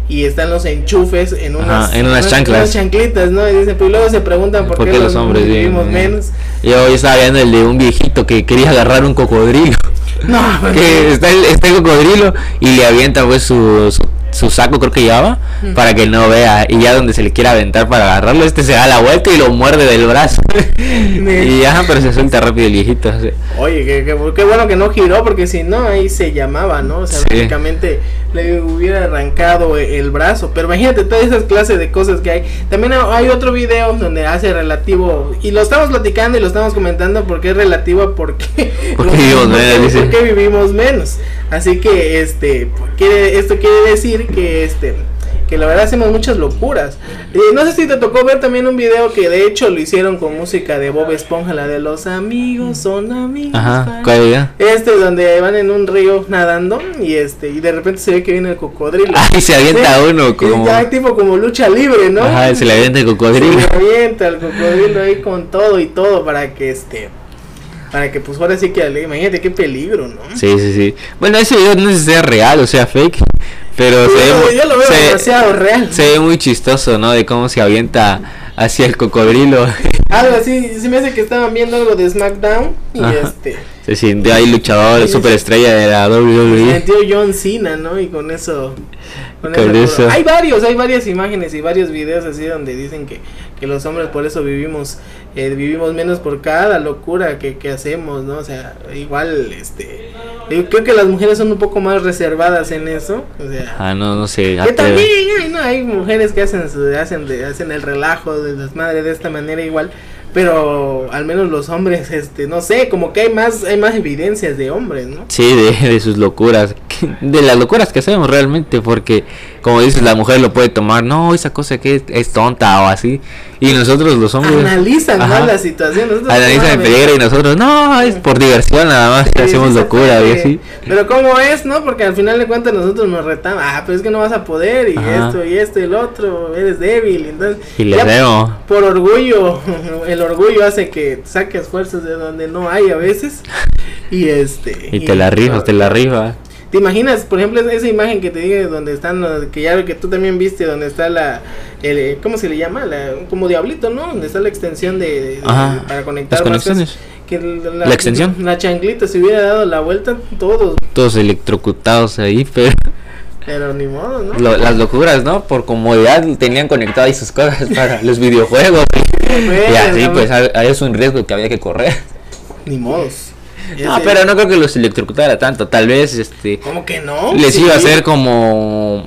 Speaker 2: y están los enchufes en unas,
Speaker 5: en unas chanclas.
Speaker 2: unas chanclitas, ¿no? Y dicen, pero luego se preguntan por,
Speaker 5: ¿Por qué los hombres
Speaker 2: vivimos
Speaker 5: menos?
Speaker 2: menos.
Speaker 5: Yo hoy estaba viendo el de un viejito que quería agarrar un cocodrilo. *laughs*
Speaker 2: No, *laughs*
Speaker 5: que está el, está el cocodrilo y le avienta pues su, su, su saco creo que llevaba para que no vea y ya donde se le quiera aventar para agarrarlo este se da la vuelta y lo muerde del brazo *laughs* y ya pero se suelta rápido el viejito así.
Speaker 2: Oye, qué, bueno que no giró, porque si no, ahí se llamaba, ¿no? O sea,
Speaker 5: Sí.
Speaker 2: prácticamente le hubiera arrancado el brazo. Pero imagínate todas esas clases de cosas que hay. También ha- hay otro video donde hace relativo, y lo estamos platicando y lo estamos comentando porque es relativo a por qué, *laughs*
Speaker 5: ¿Por qué *laughs* vivimos menos? Dice.
Speaker 2: por qué vivimos menos. Así que, este, quiere- esto quiere decir que, este, que la verdad hacemos muchas locuras. Eh, no sé si te tocó ver también un video que de hecho lo hicieron con música de Bob Esponja, la de los amigos son amigos.
Speaker 5: ajá ¿cuál?
Speaker 2: Este donde van en un río nadando y este y de repente se ve que viene el cocodrilo.
Speaker 5: Ay, se avienta uno como
Speaker 2: ya tipo como lucha libre, ¿no?
Speaker 5: ajá se le avienta el cocodrilo
Speaker 2: Se le avienta el cocodrilo ahí con todo y todo para que este para que pues ahora sí que imagínate qué peligro, ¿no?
Speaker 5: Sí, sí, sí. Bueno, ese video no sé si sea real o sea fake, pero se ve,
Speaker 2: Yo, lo veo
Speaker 5: se-
Speaker 2: demasiado real.
Speaker 5: se ve muy chistoso, ¿no? De cómo se avienta hacia el cocodrilo. *laughs*
Speaker 2: Algo así, se me hace que estaban viendo algo de SmackDown y
Speaker 5: Ajá.
Speaker 2: este
Speaker 5: Se sintió ahí luchador, superestrella de la
Speaker 2: se
Speaker 5: WWE.
Speaker 2: metió John Cena, ¿no? Y con eso con
Speaker 5: Con
Speaker 2: eso. Hay varios, hay varias imágenes y varios videos así donde dicen que, que los hombres por eso vivimos eh, vivimos menos por cada locura que, que hacemos, ¿no? O sea, igual este yo creo que las mujeres son un poco más reservadas en eso, o sea,
Speaker 5: Ah, no, no sé.
Speaker 2: que también hay, no, hay mujeres que hacen su- hacen de- hacen el relajo de las madres de esta manera igual, pero al menos los hombres este no sé, como que hay más hay más evidencias de hombres, ¿no?
Speaker 5: Sí, de, de sus locuras. *laughs* De las locuras que hacemos realmente, porque como dices, la mujer lo puede tomar, no, esa cosa que es, es tonta o así. Y nosotros los hombres...
Speaker 2: Analizan
Speaker 5: Ajá.
Speaker 2: la situación. nosotros
Speaker 5: Analizan el peligro y nosotros, no, es por diversión nada más, que
Speaker 2: Sí,
Speaker 5: hacemos locura y así.
Speaker 2: Pero cómo es, ¿no? Porque al final de cuentas nosotros nos retamos. Ah, pero es que no vas a poder y
Speaker 5: Ajá.
Speaker 2: esto y esto y el otro, eres débil. Entonces,
Speaker 5: Y le
Speaker 2: ya
Speaker 5: hacemos.
Speaker 2: por orgullo, *laughs* el orgullo hace que saques fuerzas de donde no hay a veces. Y este
Speaker 5: Y te la rifas, te la rifas.
Speaker 2: ¿Te imaginas, por ejemplo, esa imagen que te dije donde están los- que ya que tú también viste donde está la el, eh, ¿cómo se le llama? La, como diablito, ¿no? Donde está la extensión de, de- de-
Speaker 5: Ajá,
Speaker 2: para conectar
Speaker 5: las conexiones.
Speaker 2: que la,
Speaker 5: La extensión.
Speaker 2: La chanclita se hubiera dado la vuelta todos,
Speaker 5: Todos electrocutados ahí, pero
Speaker 2: pero ni modo, ¿no?
Speaker 5: lo- las locuras, ¿no? Por comodidad tenían conectadas ahí sus cosas para los videojuegos. *laughs* Y así, pues, es un riesgo que había que correr.
Speaker 2: Ni modos. *laughs*
Speaker 5: No, pero no creo que los electrocutara tanto. Tal vez, este,
Speaker 2: ¿Cómo que no?
Speaker 5: les iba a hacer como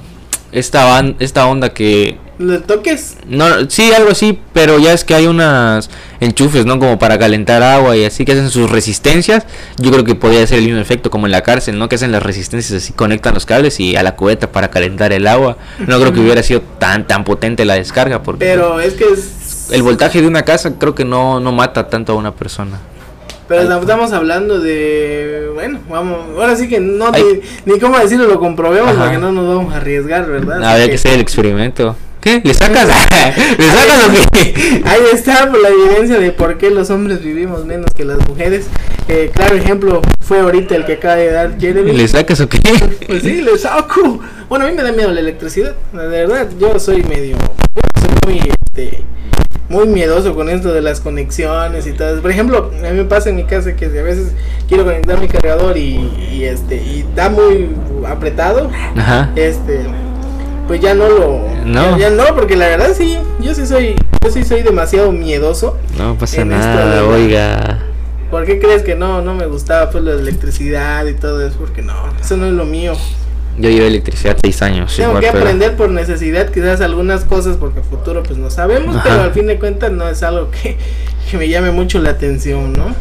Speaker 5: esta, ban- esta onda que
Speaker 2: ¿Le toques?
Speaker 5: No, sí, algo así, pero ya es que hay unas enchufes, ¿no? Como para calentar agua y así que hacen sus resistencias. Yo creo que podría ser el mismo efecto como en la cárcel, ¿no? Que hacen las resistencias así, conectan los cables y a la cubeta para calentar el agua. No creo que hubiera sido tan tan potente la descarga porque
Speaker 2: Pero es que es-
Speaker 5: el voltaje de una casa creo que no, no mata tanto a una persona.
Speaker 2: Pero estamos- estamos hablando de. Bueno, vamos. Ahora sí que no.
Speaker 5: Ay.
Speaker 2: Ni, ni cómo decirlo, lo comprobemos
Speaker 5: Ajá.
Speaker 2: porque no nos vamos a arriesgar, ¿verdad?
Speaker 5: Habría
Speaker 2: Así
Speaker 5: que hacer el experimento. ¿Qué? ¿Le sacas? *laughs* ¿Le sacas o qué?
Speaker 2: Ahí está pues, la evidencia de por qué los hombres vivimos menos que las mujeres. Eh, claro ejemplo fue ahorita el que acaba de dar Jeremy.
Speaker 5: ¿Le sacas o qué?
Speaker 2: Pues sí, le saco. Bueno, a mí me da miedo la electricidad. De verdad, yo soy medio. Muy, este, muy miedoso con esto de las conexiones y todo. Por ejemplo, a mí me pasa en mi casa que a veces quiero conectar mi cargador y, y, este y da muy apretado.
Speaker 5: Ajá.
Speaker 2: Este, pues ya no lo.
Speaker 5: No.
Speaker 2: Ya, ya no, porque la verdad sí, yo sí soy, yo sí soy demasiado miedoso.
Speaker 5: No pasa
Speaker 2: de
Speaker 5: nada, oiga.
Speaker 2: ¿Por qué crees que no, no me gustaba pues la electricidad y todo eso? Porque no, eso no es lo mío.
Speaker 5: Yo llevo electricidad seis años.
Speaker 2: Tengo que aprender por necesidad quizás algunas cosas porque a futuro pues no sabemos,
Speaker 5: Ajá.
Speaker 2: pero al fin de cuentas no es algo que, que me llame mucho la atención, ¿no?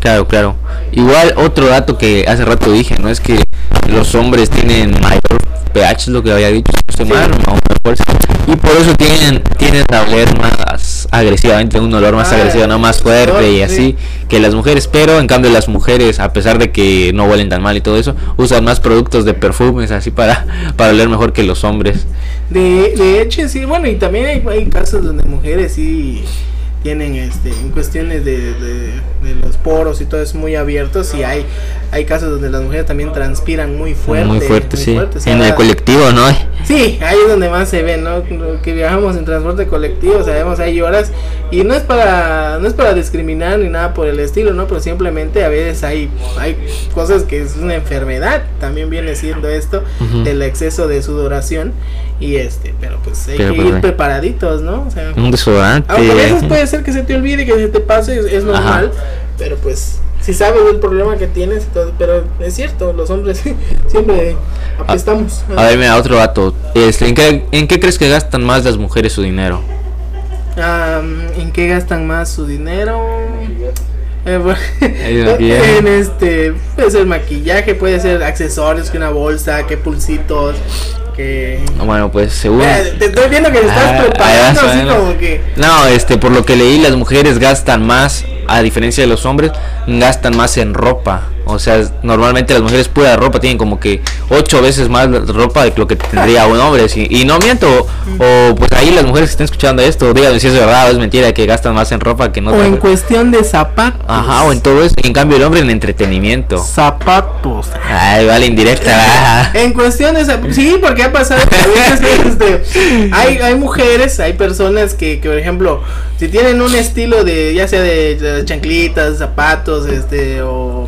Speaker 5: Claro, claro. Igual otro dato que hace rato dije, ¿no? Es que los hombres tienen mayor pH, es lo que había dicho, sí. y por eso tienen, tienen a oler más agresivamente, un olor más
Speaker 2: Ah,
Speaker 5: agresivo, no más fuerte
Speaker 2: olor,
Speaker 5: y
Speaker 2: sí.
Speaker 5: así que las mujeres, pero en cambio las mujeres, a pesar de que no huelen tan mal y todo eso, usan más productos de perfumes así para, *laughs* para oler mejor que los hombres.
Speaker 2: De, de hecho, sí, bueno, y también hay, hay casos donde mujeres sí tienen este en cuestiones de, de, de los poros y todo es muy abiertos y hay hay casos donde las mujeres también transpiran muy fuerte
Speaker 5: muy fuerte, sí.
Speaker 2: fuerte, o sea,
Speaker 5: en el colectivo, ¿no?
Speaker 2: Sí, ahí es donde más se ve, ¿no? Que viajamos en transporte colectivo, sabemos hay horas y no es para no es para discriminar ni nada por el estilo, ¿no? Pero simplemente a veces hay hay cosas que es una enfermedad, también viene siendo esto
Speaker 5: Ujú.
Speaker 2: del exceso de sudoración y este, pero pues hay
Speaker 5: Pero,
Speaker 2: que
Speaker 5: pues,
Speaker 2: ir preparaditos, ¿no? O sea,
Speaker 5: Un desodorante.
Speaker 2: aunque a veces puede ser que se te olvide que se te pase, es, es normal, pero pues si sabes del problema que tienes, todo- pero es cierto, los hombres *laughs* siempre apestamos.
Speaker 5: A ver, mira, otro dato. Este, ¿en, qué, ¿En qué crees que gastan más las mujeres su dinero?
Speaker 2: Am, ¿En qué gastan más su dinero? Eh, bueno, *laughs*
Speaker 5: El
Speaker 2: en este puede ser maquillaje, puede ser accesorios, que una bolsa, que pulsitos, que
Speaker 5: Bueno, pues según...
Speaker 2: Eh, te estoy viendo que te estás
Speaker 5: Ah,
Speaker 2: preparando así
Speaker 5: bueno.
Speaker 2: como que
Speaker 5: No, este, por lo que leí, las mujeres gastan más, a diferencia de los hombres, gastan más en ropa. O sea, normalmente las mujeres pura ropa tienen como que ocho veces más ropa de lo que tendría un hombre. Y no miento, o pues ahí las mujeres que estén escuchando esto, díganme si es verdad o es mentira que gastan más en ropa que no.
Speaker 2: o en cuestión de zapatos.
Speaker 5: Ajá, o en todo eso. Y en cambio el hombre en entretenimiento.
Speaker 2: zapatos.
Speaker 5: Ay, vale, indirecta. *laughs*
Speaker 2: En cuestión de zap- sí, porque ha pasado que a veces, *laughs* este, hay, hay mujeres, hay personas que, que, por ejemplo, si tienen un estilo de, ya sea de, de chanclitas, zapatos, este, o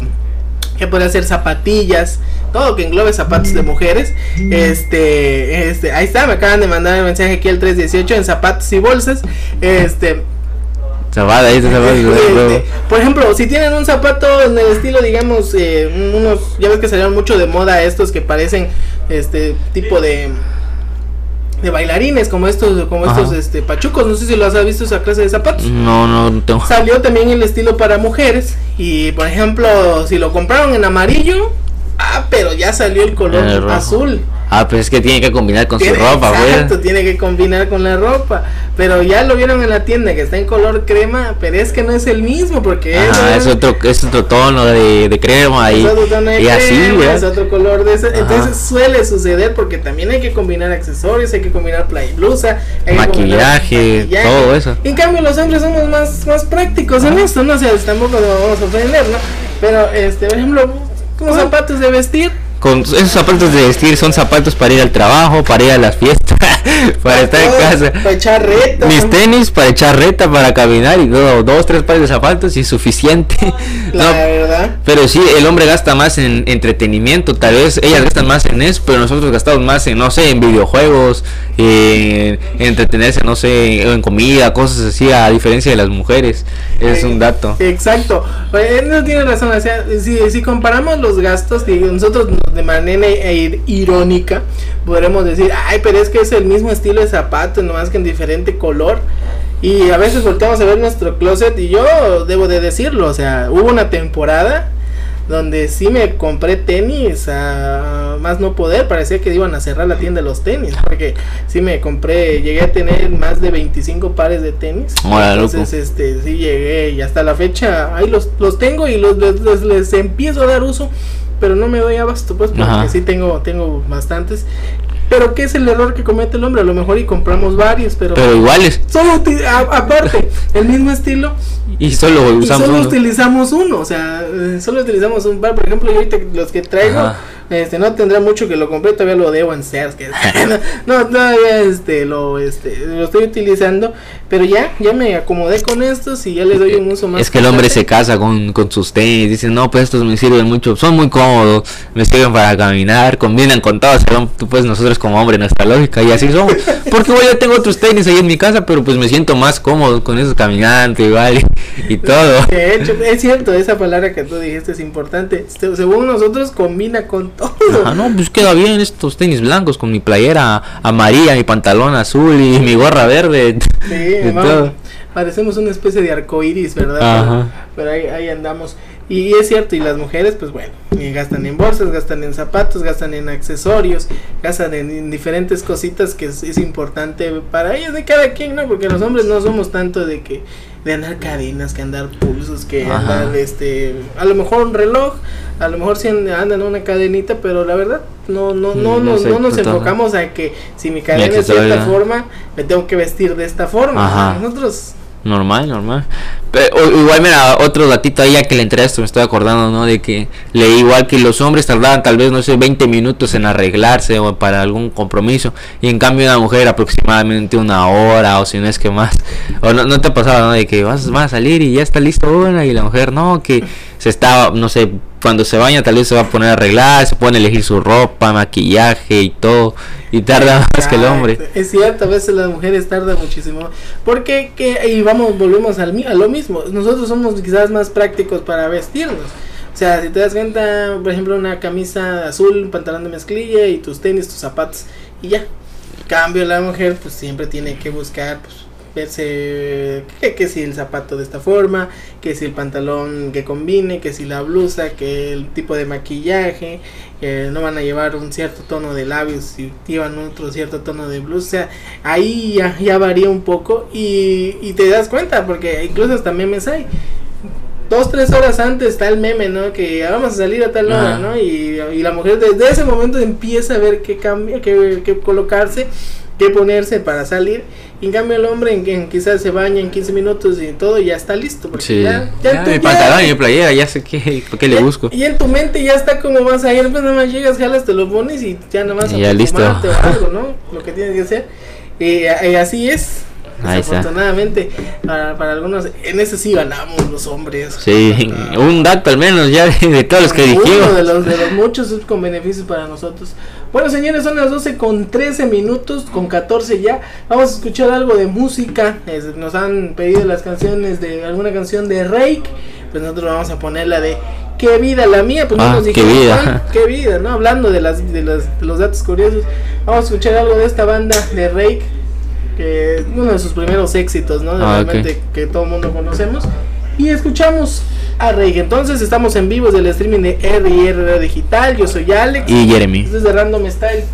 Speaker 2: que puede ser zapatillas, todo que englobe zapatos de mujeres, este, este, ahí está, me acaban de mandar el mensaje aquí el 318 en zapatos y bolsas, este,
Speaker 5: Zabada, ahí está zabada,
Speaker 2: este, por ejemplo, si tienen un zapato en el estilo, digamos, eh, unos, ya ves que salieron mucho de moda estos que parecen, este, tipo de, de bailarines, como estos, como
Speaker 5: Ajá.
Speaker 2: estos, este, pachucos, no sé si los has visto esa clase de zapatos.
Speaker 5: No, no, no tengo.
Speaker 2: Salió también el estilo para mujeres y, por ejemplo, si lo compraron en amarillo, ah, pero ya salió el color
Speaker 5: El
Speaker 2: azul.
Speaker 5: Ah, pues es que tiene que combinar con su
Speaker 2: Tiene-
Speaker 5: ropa, pues.
Speaker 2: Exacto, tiene que combinar con la ropa. Pero ya lo vieron en la tienda que está en color crema, pero es que no es el mismo porque
Speaker 5: Ajá, es otro, es otro tono de, de crema y,
Speaker 2: es otro tono de
Speaker 5: y así,
Speaker 2: crema,
Speaker 5: ¿verdad?
Speaker 2: es otro color de ese.
Speaker 5: Ajá.
Speaker 2: Entonces suele suceder porque también hay que combinar accesorios, hay que combinar play blusa, hay
Speaker 5: Maquillaje,
Speaker 2: combinar maquillaje.
Speaker 5: todo eso.
Speaker 2: En cambio los hombres somos más, más prácticos en esto, no o sea, tampoco nos vamos a ofender, ¿no? Pero este, por ejemplo, como zapatos de vestir,
Speaker 5: Esos zapatos de vestir son zapatos para ir al trabajo, para ir a las fiestas, *laughs* para estar en casa.
Speaker 2: para echar reta.
Speaker 5: Mis tenis para echar reta, para caminar y todo, dos, tres pares de zapatos y suficiente.
Speaker 2: La *laughs*
Speaker 5: No,
Speaker 2: verdad.
Speaker 5: pero sí, el hombre gasta más en entretenimiento, tal vez ellas gastan más en eso, pero nosotros gastamos más en, no sé, en videojuegos, en entretenerse, no sé, en comida, cosas así, a diferencia de las mujeres. Es un dato.
Speaker 2: Exacto. Eh, No tiene razón. O sea, si, si comparamos los gastos, nosotros de manera eh, irónica podremos decir, ay, pero es que es el mismo estilo de zapato, nomás que en diferente color. Y a veces volteamos a ver nuestro closet y yo debo de decirlo, o sea, hubo una temporada donde sí me compré tenis a más no poder, parecía que iban a cerrar la tienda de los tenis, porque sí me compré, llegué a tener más de 25 pares de tenis.
Speaker 5: Órale,
Speaker 2: Entonces,
Speaker 5: loco.
Speaker 2: este, sí llegué y hasta la fecha ahí los, los tengo y los, les, les- les empiezo a dar uso, pero no me doy abasto, pues, porque
Speaker 5: Ajá.
Speaker 2: sí tengo, tengo bastantes. Pero ¿qué es el error que comete el hombre? A lo mejor y compramos varios, pero...
Speaker 5: Pero iguales.
Speaker 2: Solo a- aparte, *laughs* el mismo estilo,
Speaker 5: Y solo
Speaker 2: y
Speaker 5: usamos
Speaker 2: solo
Speaker 5: uno.
Speaker 2: utilizamos uno, o sea, eh, solo utilizamos un par. Por ejemplo, yo ahorita los que traigo,
Speaker 5: Ajá.
Speaker 2: Este, no tendrá mucho que lo compré, todavía lo debo en Sears, que *laughs* no, todavía este, lo, este, lo estoy utilizando, pero ya, ya me acomodé con estos y ya le doy un uso más.
Speaker 5: Es que el hombre se casa con, con sus tenis, dice, no, pues estos me sirven mucho, son muy cómodos, me sirven para caminar, combinan con todo, pues nosotros como hombre, nuestra lógica, y así somos. *laughs* Porque bueno, yo tengo otros tenis ahí en mi casa, pero pues me siento más cómodo con esos caminantes igual *laughs* y, todo.
Speaker 2: De hecho, es cierto, esa palabra que tú dijiste es importante. Se- Según nosotros, combina con todo.
Speaker 5: Ah, no, pues queda bien estos tenis blancos con mi playera amarilla, mi pantalón azul y mi gorra verde.
Speaker 2: Sí, *laughs*
Speaker 5: de todo.
Speaker 2: parecemos una especie de arcoíris, ¿verdad?
Speaker 5: Ajá.
Speaker 2: Pero, ahí, ahí andamos. Y, es cierto, y las mujeres, pues bueno, y gastan en bolsas, gastan en zapatos, gastan en accesorios, gastan en, en diferentes cositas que es, es importante para ellos, de cada quien, ¿no? Porque los hombres no somos tanto de que de andar cadenas, que andar pulsos, que
Speaker 5: Ajá.
Speaker 2: andar, este, a lo mejor un reloj, a lo mejor and- andan una cadenita, pero la verdad no, no, no,
Speaker 5: Mm,
Speaker 2: no,
Speaker 5: no sé,
Speaker 2: no nos
Speaker 5: total.
Speaker 2: enfocamos a que si mi cadena es de cierta forma, me tengo que vestir de esta forma.
Speaker 5: Ajá.
Speaker 2: Nosotros
Speaker 5: Normal, normal. Pero o- igual, mira, otro datito ahí ya que le esto, me estoy acordando, ¿no? De que leí igual que los hombres tardaban tal vez, no sé, 20 minutos en arreglarse o para algún compromiso. Y en cambio una mujer aproximadamente una hora o si no es que más. O no, no te ha pasado, ¿no? De que vas, vas a salir y ya está listo una y la mujer, no, que se estaba, no sé, cuando se baña tal vez se va a poner a arreglar, se pone a elegir su ropa, maquillaje y todo. Y tarda más que el hombre.
Speaker 2: Es cierto, a veces las mujeres tardan muchísimo. Porque, que, y vamos, volvemos al, a lo mismo. Nosotros somos quizás más prácticos para vestirnos. O sea, si te das cuenta, por ejemplo, una camisa azul, un pantalón de mezclilla y tus tenis, tus zapatos, y ya. Cambio, la mujer, pues siempre tiene que buscar, pues, verse que, que si el zapato de esta forma, que si el pantalón que combine, que si la blusa, que el tipo de maquillaje, que no van a llevar un cierto tono de labios si llevan otro cierto tono de blusa, o sea, ahí ya, ya varía un poco y, y te das cuenta, porque incluso hasta memes hay. Dos, tres horas antes está el meme, ¿no? Que vamos a salir a tal hora,
Speaker 5: Ajá.
Speaker 2: ¿no? Y, y la mujer desde ese momento empieza a ver qué cambia, qué, qué colocarse, qué ponerse para salir. En cambio el hombre en, en quizás se baña en 15 minutos y todo y ya está listo. Porque
Speaker 5: Sí.
Speaker 2: ya,
Speaker 5: Ya,
Speaker 2: tú-
Speaker 5: mi
Speaker 2: ya-
Speaker 5: pantalón y mi playera, ya sé qué, qué le
Speaker 2: ya-
Speaker 5: busco.
Speaker 2: Y en tu mente ya está como vas a ir, pues nada más llegas, jalas, te lo pones y ya nada más
Speaker 5: Y ya
Speaker 2: a
Speaker 5: listo.
Speaker 2: o algo, ¿no? Lo que tienes que hacer. Y, y así es. Desafortunadamente, para, para algunos, en eso sí ganamos los hombres.
Speaker 5: Sí, un dato al menos ya de, todos los que
Speaker 2: Uno
Speaker 5: dijimos.
Speaker 2: de los, de los muchos con beneficios para nosotros. Bueno, señores, son las 12 con 13 minutos, con 14 ya. Vamos a escuchar algo de música. Es- nos han pedido las canciones de alguna canción de Rake. Pues nosotros vamos a poner la de Qué vida la mía. Pues no
Speaker 5: Ah,
Speaker 2: nos
Speaker 5: qué
Speaker 2: dijeron
Speaker 5: vida.
Speaker 2: Qué vida, ¿no? Hablando de, las, de, los, de los datos curiosos. Vamos a escuchar algo de esta banda de Rake. Que es uno de sus primeros éxitos, ¿no?
Speaker 5: Ah.
Speaker 2: Realmente que todo el mundo conocemos. Y escuchamos a Rey. Entonces estamos en vivo del streaming de RR Radio Digital. Yo soy Alex.
Speaker 5: Y Jeremy.
Speaker 2: Esto es de Random Style.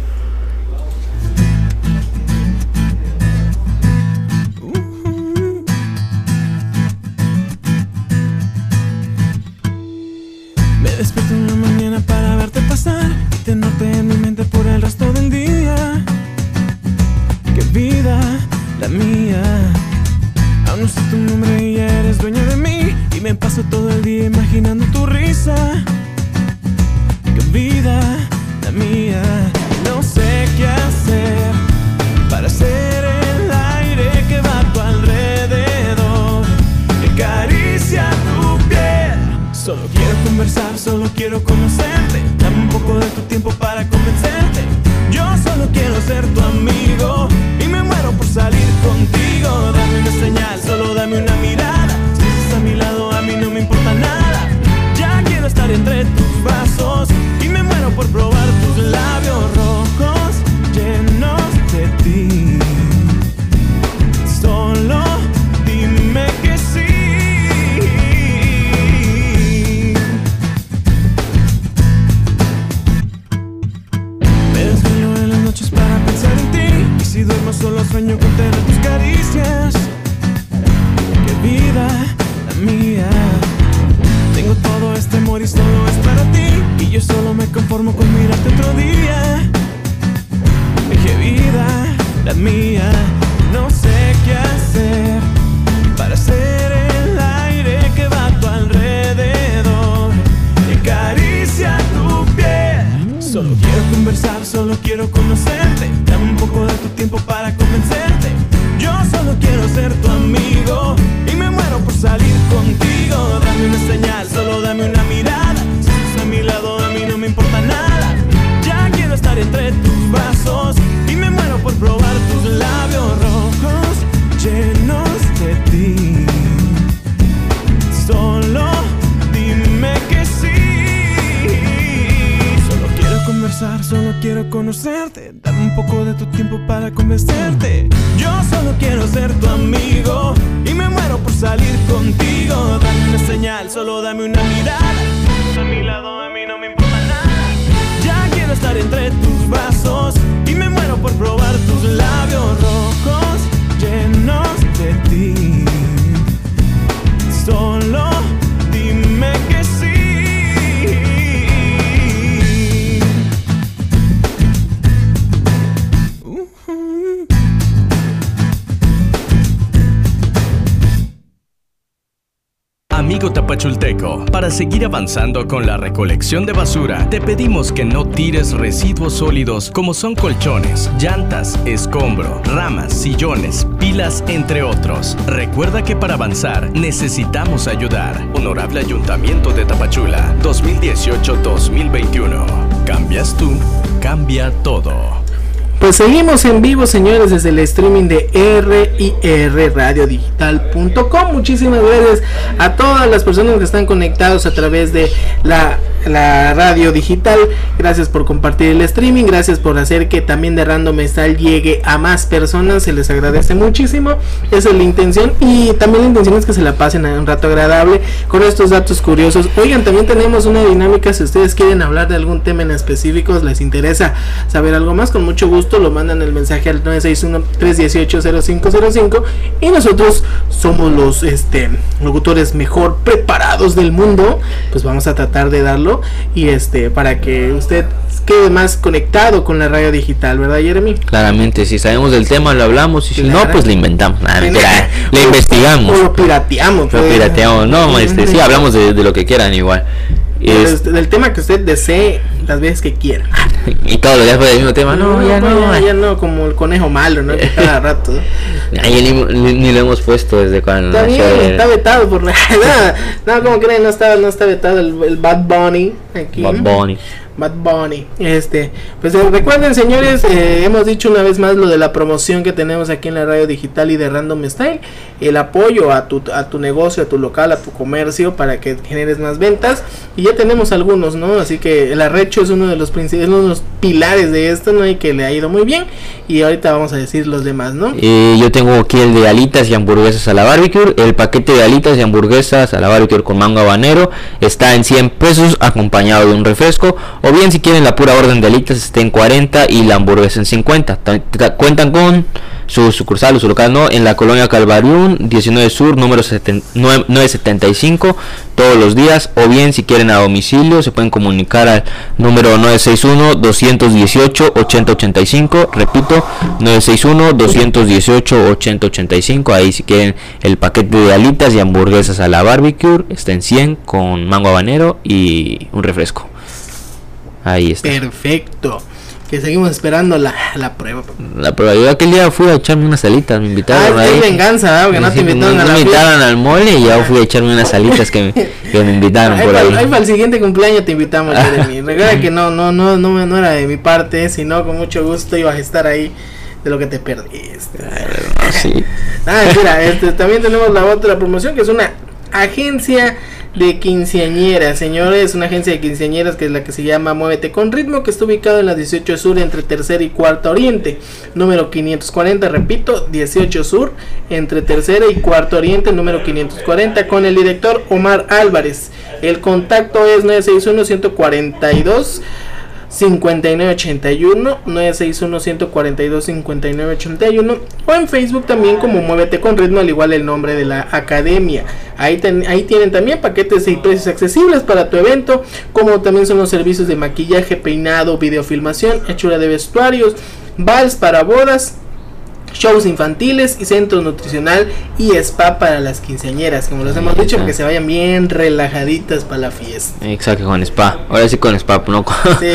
Speaker 8: Mía. Aún no sé tu nombre y ya eres dueña de mí. Y me paso todo el día imaginando tu risa. Qué vida la mía. No sé qué hacer para ser el aire que va a tu alrededor. Que acaricia tu piel. Solo quiero conversar, conformo con mirarte otro día. Dije vida, la mía. No sé qué hacer para ser el aire que va a tu alrededor. Y acaricia tu piel. Solo quiero conversar, solo quiero conocerte. Dame un poco de tu tiempo para convencerte. Yo solo quiero ser tu amigo solo quiero conocerte. Dame un poco de tu tiempo para convencerte. Yo solo quiero ser tu amigo y me muero por salir contigo. Dame una señal, solo dame una mirada.
Speaker 7: Para seguir avanzando con la recolección de basura, te pedimos que no tires residuos sólidos como son colchones, llantas, escombro, ramas, sillones, pilas, entre otros. Recuerda que para avanzar necesitamos ayudar. Honorable Ayuntamiento de Tapachula, 2018-2021. Cambias tú, cambia todo.
Speaker 2: Pues seguimos en vivo, señores, desde el streaming de RIRRadiodigital.com. Muchísimas gracias a todas las personas que están conectados a través de la, la radio digital. Gracias por compartir el streaming. Gracias por hacer que también de Random Style llegue a más personas. Se les agradece muchísimo. Esa es la intención. Y también la intención es que se la pasen a un rato agradable con estos datos curiosos. Oigan, también tenemos una dinámica. Si ustedes quieren hablar de algún tema en específico, les interesa saber algo más, con mucho gusto lo mandan el mensaje al 961-318-0505 y nosotros somos los este, locutores mejor preparados del mundo, pues vamos a tratar de darlo y este para que usted quede más conectado con la radio digital, ¿verdad Jeremy?
Speaker 5: Claramente, si sabemos del tema lo hablamos y si no, pues lo inventamos. Nada, mentira, *laughs* le investigamos.
Speaker 2: O lo pirateamos.
Speaker 5: Lo
Speaker 2: pues.
Speaker 5: pirateamos. No, este, sí, hablamos de, de lo que quieran igual. Es-
Speaker 2: Este, del tema que usted desee las veces que quiera. *laughs*
Speaker 5: y todos los días fue el mismo tema. No, ya
Speaker 2: pues,
Speaker 5: no.
Speaker 2: ya, ya no, como el conejo malo, ¿no? Que cada *laughs* rato. ¿no?
Speaker 5: Ay, ni, ni- ni lo hemos puesto desde cuando
Speaker 2: Está bien,
Speaker 5: el-
Speaker 2: está vetado por *laughs* no, no, como creen, no está, no está vetado el, el Bad Bunny aquí.
Speaker 5: Bad Bunny.
Speaker 2: Bad Bunny. Este, pues eh, recuerden, señores, eh, hemos dicho una vez más lo de la promoción que tenemos aquí en la radio digital y de Random Style, el apoyo a tu, a tu negocio, a tu local, a tu comercio para que generes más ventas. Y ya tenemos algunos, ¿no? Así que el arrecho es uno de los principales, uno de los pilares de esto, ¿no? Y que le ha ido muy bien. Y ahorita vamos a decir los demás, ¿no?
Speaker 5: Eh, yo tengo aquí el de alitas y hamburguesas a la barbecue. El paquete de alitas y hamburguesas a la barbecue con mango habanero está en 100 pesos acompañado de un refresco. O bien si quieren la pura orden de alitas está en 40 y la hamburguesa en 50. Ta- ta- Cuentan con su sucursal o su local no en la colonia Calvariún 19 Sur número 7 9- 975 todos los días. O bien si quieren a domicilio se pueden comunicar al número 961 218 8085 repito 961 218 8085 ahí si quieren el paquete de alitas y hamburguesas a la barbecue está en 100 con mango habanero y un refresco ahí está
Speaker 2: Perfecto. Que seguimos esperando la, la prueba.
Speaker 5: La prueba, yo aquel día fui a echarme unas alitas, me invitaron
Speaker 2: Ah,
Speaker 5: ahí.
Speaker 2: es venganza, ¿verdad? Porque no te invitaron
Speaker 5: no
Speaker 2: a la
Speaker 5: me invitaron al mole y yo fui a echarme unas alitas que me, que me invitaron por
Speaker 2: para,
Speaker 5: ahí.
Speaker 2: ahí para el siguiente cumpleaños te invitamos, *laughs* Jeremy. Recuerda que no, no, no, no, no era de mi parte, sino con mucho gusto ibas a estar ahí de lo que te perdiste.
Speaker 5: Sí. *laughs*
Speaker 2: Ah, mira, este, también tenemos la otra promoción que es una agencia de quinceañeras, señores, una agencia de quinceañeras que es la que se llama Muévete con Ritmo, que está ubicado en la 18 Sur entre Tercera y Cuarta Oriente, número 540, repito, 18 Sur entre Tercera y Cuarta Oriente, número 540, con el director Omar Álvarez. El contacto es 961 142 5981 961 142 5981 o en Facebook también como Muévete con Ritmo, al igual el nombre de la academia. Ahí, ahí tienen también paquetes y precios accesibles para tu evento, como también son los servicios de maquillaje, peinado, videofilmación, hechura de vestuarios, vals para bodas, shows infantiles y centro nutricional y spa para las quinceañeras, como les hemos dicho, que se vayan bien relajaditas para la fiesta.
Speaker 5: Exacto, con spa. Ahora sí con spa, no *laughs*
Speaker 2: Sí.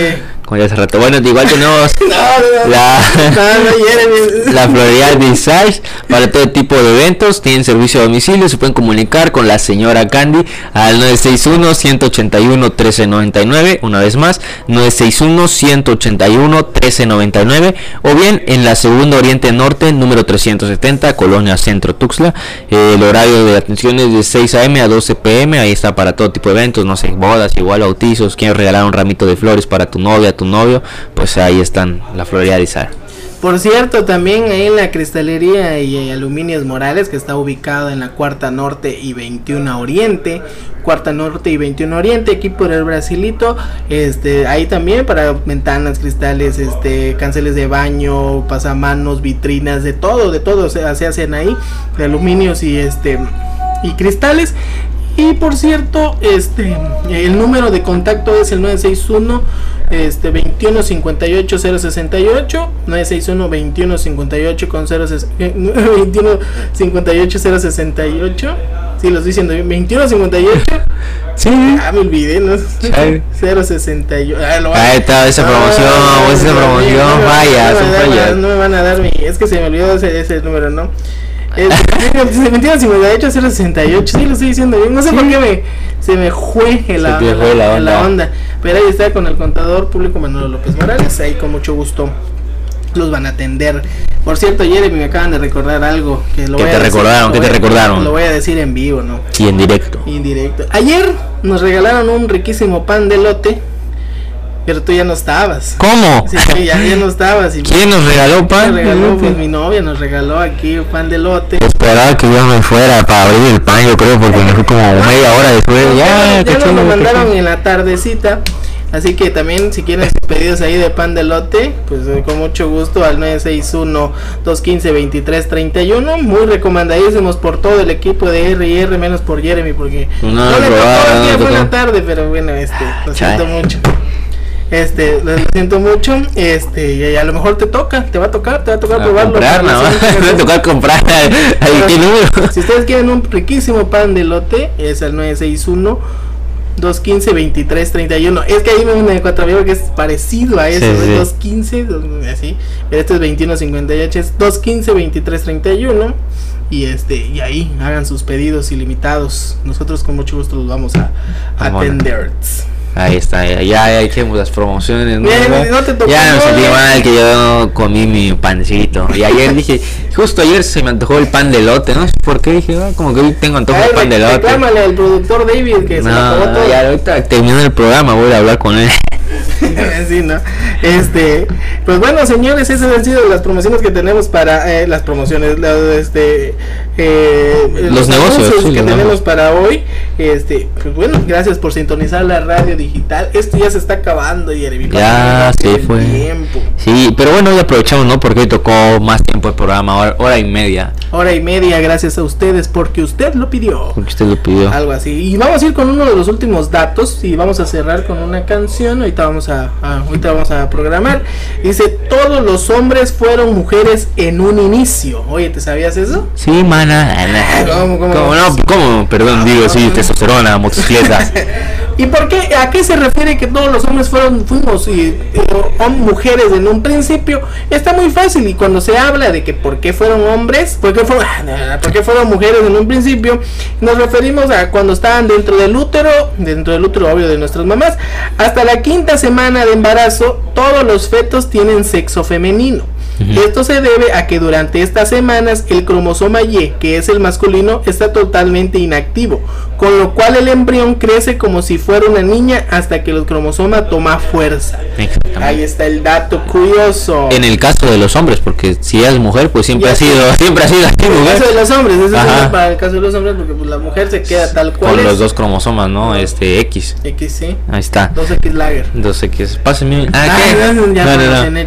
Speaker 5: Con ya hace rato. Bueno, igual tenemos *laughs*
Speaker 2: No,
Speaker 5: la,
Speaker 2: No, *laughs*
Speaker 5: la Floreal Visage para todo tipo de eventos. Tienen servicio a domicilio. Se pueden comunicar con la señora Candy al 961-181-1399. Una vez más, 961-181-1399. O bien en la Segunda Oriente Norte, número 370, Colonia Centro Tuxtla. Eh, el horario de atención es de 6 a.m. a 12 p.m. Ahí está para todo tipo de eventos, no sé, bodas, igual bautizos. Quieres regalar un ramito de flores para tu novia, tu novio, pues ahí están la Floreal Visage.
Speaker 2: Por cierto, también ahí en la cristalería y eh, aluminios Morales, que está ubicado en la Cuarta Norte y 21 Oriente, Cuarta Norte y 21 Oriente, aquí por el Brasilito, este, ahí también para ventanas, cristales, este, canceles de baño, pasamanos, vitrinas, de todo, de todo, se hacen ahí, de aluminios y este, y cristales. Y por cierto, este el número de contacto es el 961 este 21 58 068 961 21 58 con 0 21 58 068 Sí, lo estoy diciendo bien. 21 58 *laughs*
Speaker 5: Sí.
Speaker 2: Ah, me olvidé, ¿no?
Speaker 5: Sí. *laughs*
Speaker 2: 068 ah, lo
Speaker 5: Ahí está esa promoción,
Speaker 2: Ah,
Speaker 5: esa
Speaker 2: no,
Speaker 5: promoción,
Speaker 2: no
Speaker 5: vaya,
Speaker 2: no dar-
Speaker 5: fallas.
Speaker 2: No me van a dar mi. Es que se me olvidó ese, ese número, ¿no? Es 21 58 068 Sí, lo estoy diciendo bien. No sé por qué me, se me fue la,
Speaker 5: la onda.
Speaker 2: onda. Pero ahí está con el contador público Manuel López Morales. Ahí con mucho gusto los van a atender. Por cierto, Jeremy, me acaban de recordar algo. Que lo
Speaker 5: ¿Qué
Speaker 2: voy
Speaker 5: te
Speaker 2: a decir-
Speaker 5: recordaron?
Speaker 2: lo
Speaker 5: ¿Qué
Speaker 2: voy
Speaker 5: te
Speaker 2: a-
Speaker 5: recordaron?
Speaker 2: Lo voy a decir en vivo, ¿no?
Speaker 5: Y en directo.
Speaker 2: Ayer nos regalaron un riquísimo pan de lote, pero tú ya no estabas.
Speaker 5: ¿Cómo?
Speaker 2: Sí, sí, ya, ya no estabas. Y
Speaker 5: ¿Quién nos regaló pan?
Speaker 2: regaló, pues mi novia nos regaló aquí pan de lote.
Speaker 5: Esperaba que yo me fuera para abrir el pan, yo creo, porque me fui como media hora después. Ya,
Speaker 2: ya
Speaker 5: qué
Speaker 2: nos lo mandaron en la tardecita. Así que también si quieren pedidos ahí de pan de lote, pues eh, con mucho gusto al 961-215-2331. Muy recomendadísimos por todo el equipo de R&R, menos por Jeremy, porque
Speaker 5: No,
Speaker 2: no, le tocó,
Speaker 5: no tocó.
Speaker 2: tarde, pero bueno, este, lo siento mucho. Este, lo siento mucho, este, y, a lo mejor te toca, te va a tocar, te va a tocar
Speaker 5: A
Speaker 2: probarlo.
Speaker 5: Me va a tocar comprar.
Speaker 2: Si ustedes quieren un riquísimo pan de lote, es el 961 215 2331. Es que ahí me viene cuatro que es parecido a eso,
Speaker 5: Sí, sí.
Speaker 2: 215, dos- así. Pero este es 2158, es 215 2331 y este y ahí hagan sus pedidos ilimitados. Nosotros con mucho gusto los vamos a
Speaker 5: Ah,
Speaker 2: atender.
Speaker 5: Ahí está, ya, ya, ya echemos las promociones. ¿no?
Speaker 2: Bien, no te tocó,
Speaker 5: ya me sentí
Speaker 2: ya.
Speaker 5: mal que yo comí mi pancito. Y ayer dije, justo ayer se me antojó el pan de lote, ¿no? sé ¿Por qué? Dije, ah, como que hoy tengo antojo de pan de lote.
Speaker 2: reclámale al productor David que se lo
Speaker 5: No,
Speaker 2: todo.
Speaker 5: ya ahorita terminando el programa voy a hablar con él. *laughs*
Speaker 2: sí, ¿no? Este, pues bueno, señores, esas han sido las promociones que tenemos para eh, las promociones, la- este, eh,
Speaker 5: Los negocios, sí,
Speaker 2: que
Speaker 5: los
Speaker 2: tenemos
Speaker 5: negocios.
Speaker 2: para hoy. Este, pues bueno, gracias por sintonizar la radio digital. Esto ya se está acabando, Jeremy.
Speaker 5: Ya,
Speaker 2: el
Speaker 5: fue.
Speaker 2: tiempo.
Speaker 5: Sí, pero bueno, hoy aprovechamos, ¿no? Porque hoy tocó más tiempo el programa, hora, hora y media.
Speaker 2: Hora y media, gracias a ustedes porque usted lo pidió.
Speaker 5: Porque usted lo pidió.
Speaker 2: Algo así. Y vamos a ir con uno de los últimos datos y vamos a cerrar con una canción. Ahorita vamos a, a- ahorita vamos a programar. Dice, todos los hombres fueron mujeres en un inicio. Oye, ¿te sabías eso?
Speaker 5: Sí, mana. *laughs*
Speaker 2: ¿Cómo, cómo?
Speaker 5: ¿Cómo no? ¿Cómo? Perdón, digo, sí, testosterona, motocicletas. *laughs*
Speaker 2: ¿Y por qué? ¿A qué se refiere que todos los hombres fueron, fuimos y, eh, mujeres en un principio? Está muy fácil y cuando se habla de que por qué fueron hombres, por qué fueron, *laughs* por qué fueron mujeres en un principio, nos referimos a cuando estaban dentro del útero, dentro del útero obvio de nuestras mamás, hasta la quinta semana de embarazo, todos los fetos tienen sexo femenino. Esto se debe a que durante estas semanas el cromosoma Y, que es el masculino, está totalmente inactivo, con lo cual el embrión crece como si fuera una niña hasta que el cromosoma toma fuerza. Ahí está el dato curioso.
Speaker 5: En el caso de los hombres, porque si es mujer, pues siempre ha sido, siempre ha sido así,
Speaker 2: En el caso de los hombres, eso es para el caso de los hombres, porque pues, la mujer se queda tal cual
Speaker 5: Con
Speaker 2: es.
Speaker 5: los dos cromosomas, ¿no? Este X.
Speaker 2: X, sí.
Speaker 5: Ahí está.
Speaker 2: 2X lager.
Speaker 5: Entonces, ¿qué es? Pásenme. Ah,
Speaker 2: Ah,
Speaker 5: ¿qué?
Speaker 2: no,
Speaker 5: No, no,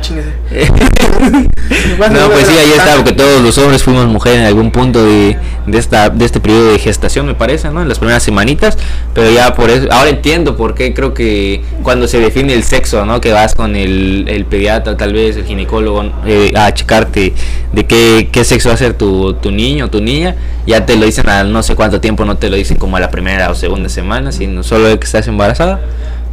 Speaker 5: *laughs* no. pues sí, ahí está, porque todos los hombres fuimos mujeres en algún punto de, de esta de este periodo de gestación, me parece, ¿no? En las primeras semanitas, pero ya por eso, ahora entiendo por qué creo que cuando se define el sexo, ¿no? Que vas con el, el pediatra, tal vez, el ginecólogo, eh, a checarte de qué, qué sexo va a ser tu, tu niño o tu niña, ya te lo dicen a no sé cuánto tiempo, no te lo dicen como a la primera o segunda semana, sino solo de que estás embarazada.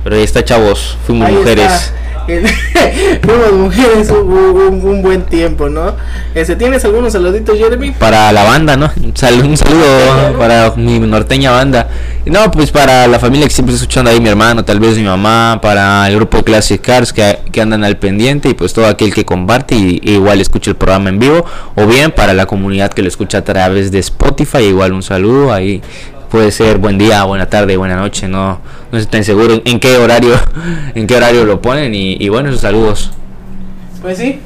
Speaker 5: Pero ahí está, chavos, fuimos
Speaker 2: Ahí
Speaker 5: mujeres.
Speaker 2: está. *laughs* Fuimos mujeres un, un- un buen tiempo, ¿no? Este, ¿Tienes algunos saluditos, Jeremy?
Speaker 5: para la banda, ¿no? Un saludo, un saludo para mi norteña banda. No, pues para la familia que siempre está escuchando ahí, mi hermano, tal vez mi mamá, para el grupo Classic Cars que, que andan al pendiente y pues todo aquel que comparte y, y igual escucha el programa en vivo. O bien para la comunidad que lo escucha a través de Spotify, igual un saludo ahí. Puede ser buen día, buena tarde, buena noche, no, no estoy seguro en qué horario, *laughs* en qué horario lo ponen y, y bueno, esos saludos.
Speaker 2: Pues sí.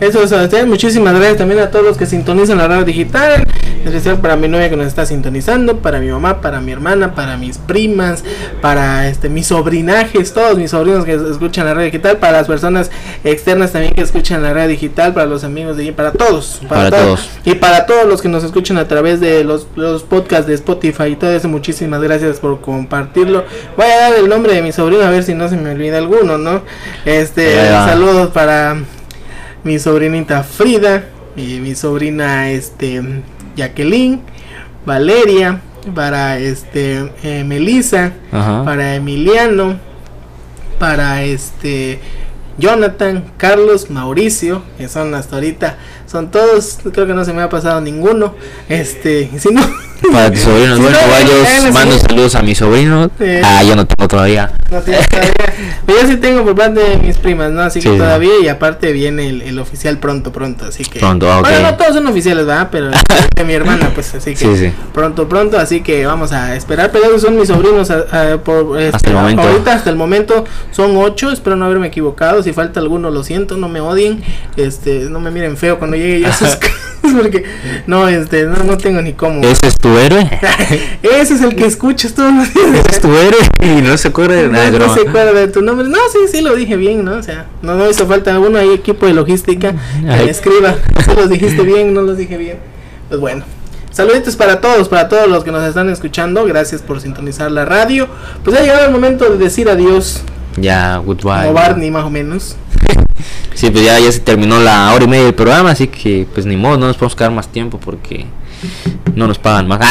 Speaker 2: Eso es, Sebastián. Muchísimas gracias también a todos los que sintonizan la radio digital. En especial para mi novia que nos está sintonizando, para mi mamá, para mi hermana, para mis primas, para este mis sobrinajes, todos mis sobrinos que escuchan la radio digital, para las personas externas también que escuchan la radio digital, para los amigos de para todos,
Speaker 5: Para todos.
Speaker 2: Y para todos los que nos escuchan a través de los, los podcasts de Spotify y todo eso, muchísimas gracias por compartirlo. Voy a dar el nombre de mi sobrino a ver si no se me olvida alguno, ¿no? Este, saludos para mi sobrinita Frida y mi sobrina este Jacqueline, Valeria, para este eh, Melissa,
Speaker 5: Ajá.
Speaker 2: para Emiliano, para este Jonathan, Carlos, Mauricio, que son hasta ahorita, son todos, creo que no se me ha pasado ninguno, este, si no, *laughs*
Speaker 5: Para tus sobrinos, bueno,
Speaker 2: sí.
Speaker 5: mando saludos a mi sobrino.
Speaker 2: Sí.
Speaker 5: Ah, yo no tengo todavía.
Speaker 2: no tienes todavía, *laughs* pero yo sí tengo por parte de mis primas, ¿no? Así que
Speaker 5: Sí.
Speaker 2: todavía, y aparte viene el, el oficial pronto, pronto, así que.
Speaker 5: Pronto, ah, ok.
Speaker 2: Bueno, no todos son oficiales, ¿verdad? Pero *laughs* de mi hermana, pues, así que.
Speaker 5: Sí, sí.
Speaker 2: Pronto, pronto, así que vamos a esperar, pero esos son mis sobrinos a- a- por, este,
Speaker 5: Hasta el momento.
Speaker 2: Ahorita, hasta el momento, son ocho, espero no haberme equivocado, si falta alguno, lo siento, no me odien, este, no me miren feo cuando *laughs* porque, no, este, no, no tengo ni cómo.
Speaker 5: Ese es tu héroe. *laughs*
Speaker 2: Ese es el que escuchas todos los días.
Speaker 5: Ese es tu héroe. *laughs* Y no se acuerda de nada,
Speaker 2: No, se acuerda de tu nombre. No, sí, sí lo dije bien, ¿no? O sea, no, no hizo falta uno ahí, equipo de logística, que escriba. Si los dijiste bien, no los dije bien. Pues bueno. Saluditos para todos, para todos los que nos están escuchando. Gracias por sintonizar la radio. Pues ha llegado el momento de decir adiós.
Speaker 5: Ya, goodbye.
Speaker 2: Como Barney, más o menos. *laughs*
Speaker 5: Sí, pues ya, ya se terminó la hora y media del programa, así que pues ni modo, no nos podemos quedar más tiempo porque no nos pagan más. *laughs*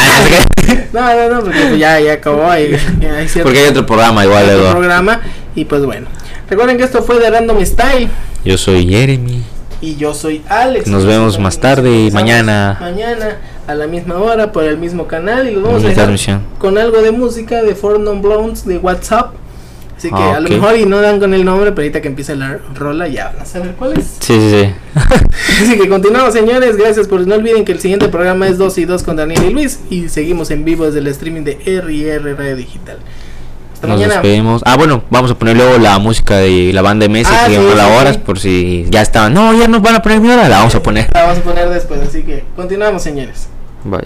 Speaker 5: Ah, no.
Speaker 2: No, no, porque pues ya, ya acabó. y- ya hay *laughs* cierto-
Speaker 5: porque hay otro programa igual
Speaker 2: otro
Speaker 5: luego.
Speaker 2: programa. Y pues bueno. Recuerden que esto fue de Random Style.
Speaker 5: Yo soy Jeremy.
Speaker 2: Y yo soy Alex.
Speaker 5: Nos vemos más tarde y mañana.
Speaker 2: Mañana a la misma hora por el mismo canal. Y vamos a dejar con algo de música de Four Non Blondes de WhatsApp. Así que
Speaker 5: Ah,
Speaker 2: a lo mejor y no dan con el nombre, pero ahorita que empiece la rola ya van a saber cuál es.
Speaker 5: Sí, sí, sí. *laughs*
Speaker 2: Así que continuamos, señores. Gracias por. No olviden que el siguiente programa es 2 y 2 con Daniel y Luis. Y seguimos en vivo desde el streaming de R&R Radio Digital. Hasta
Speaker 5: Nos
Speaker 2: mañana.
Speaker 5: despedimos. Ah, bueno, vamos a poner luego la música de la banda de Messi
Speaker 2: Ah,
Speaker 5: que
Speaker 2: sí, sí,
Speaker 5: horas
Speaker 2: sí.
Speaker 5: por si ya estaban. No, ya nos van a poner mi hora, la vamos a poner.
Speaker 2: La vamos a poner después. Así que continuamos, señores.
Speaker 5: Bye.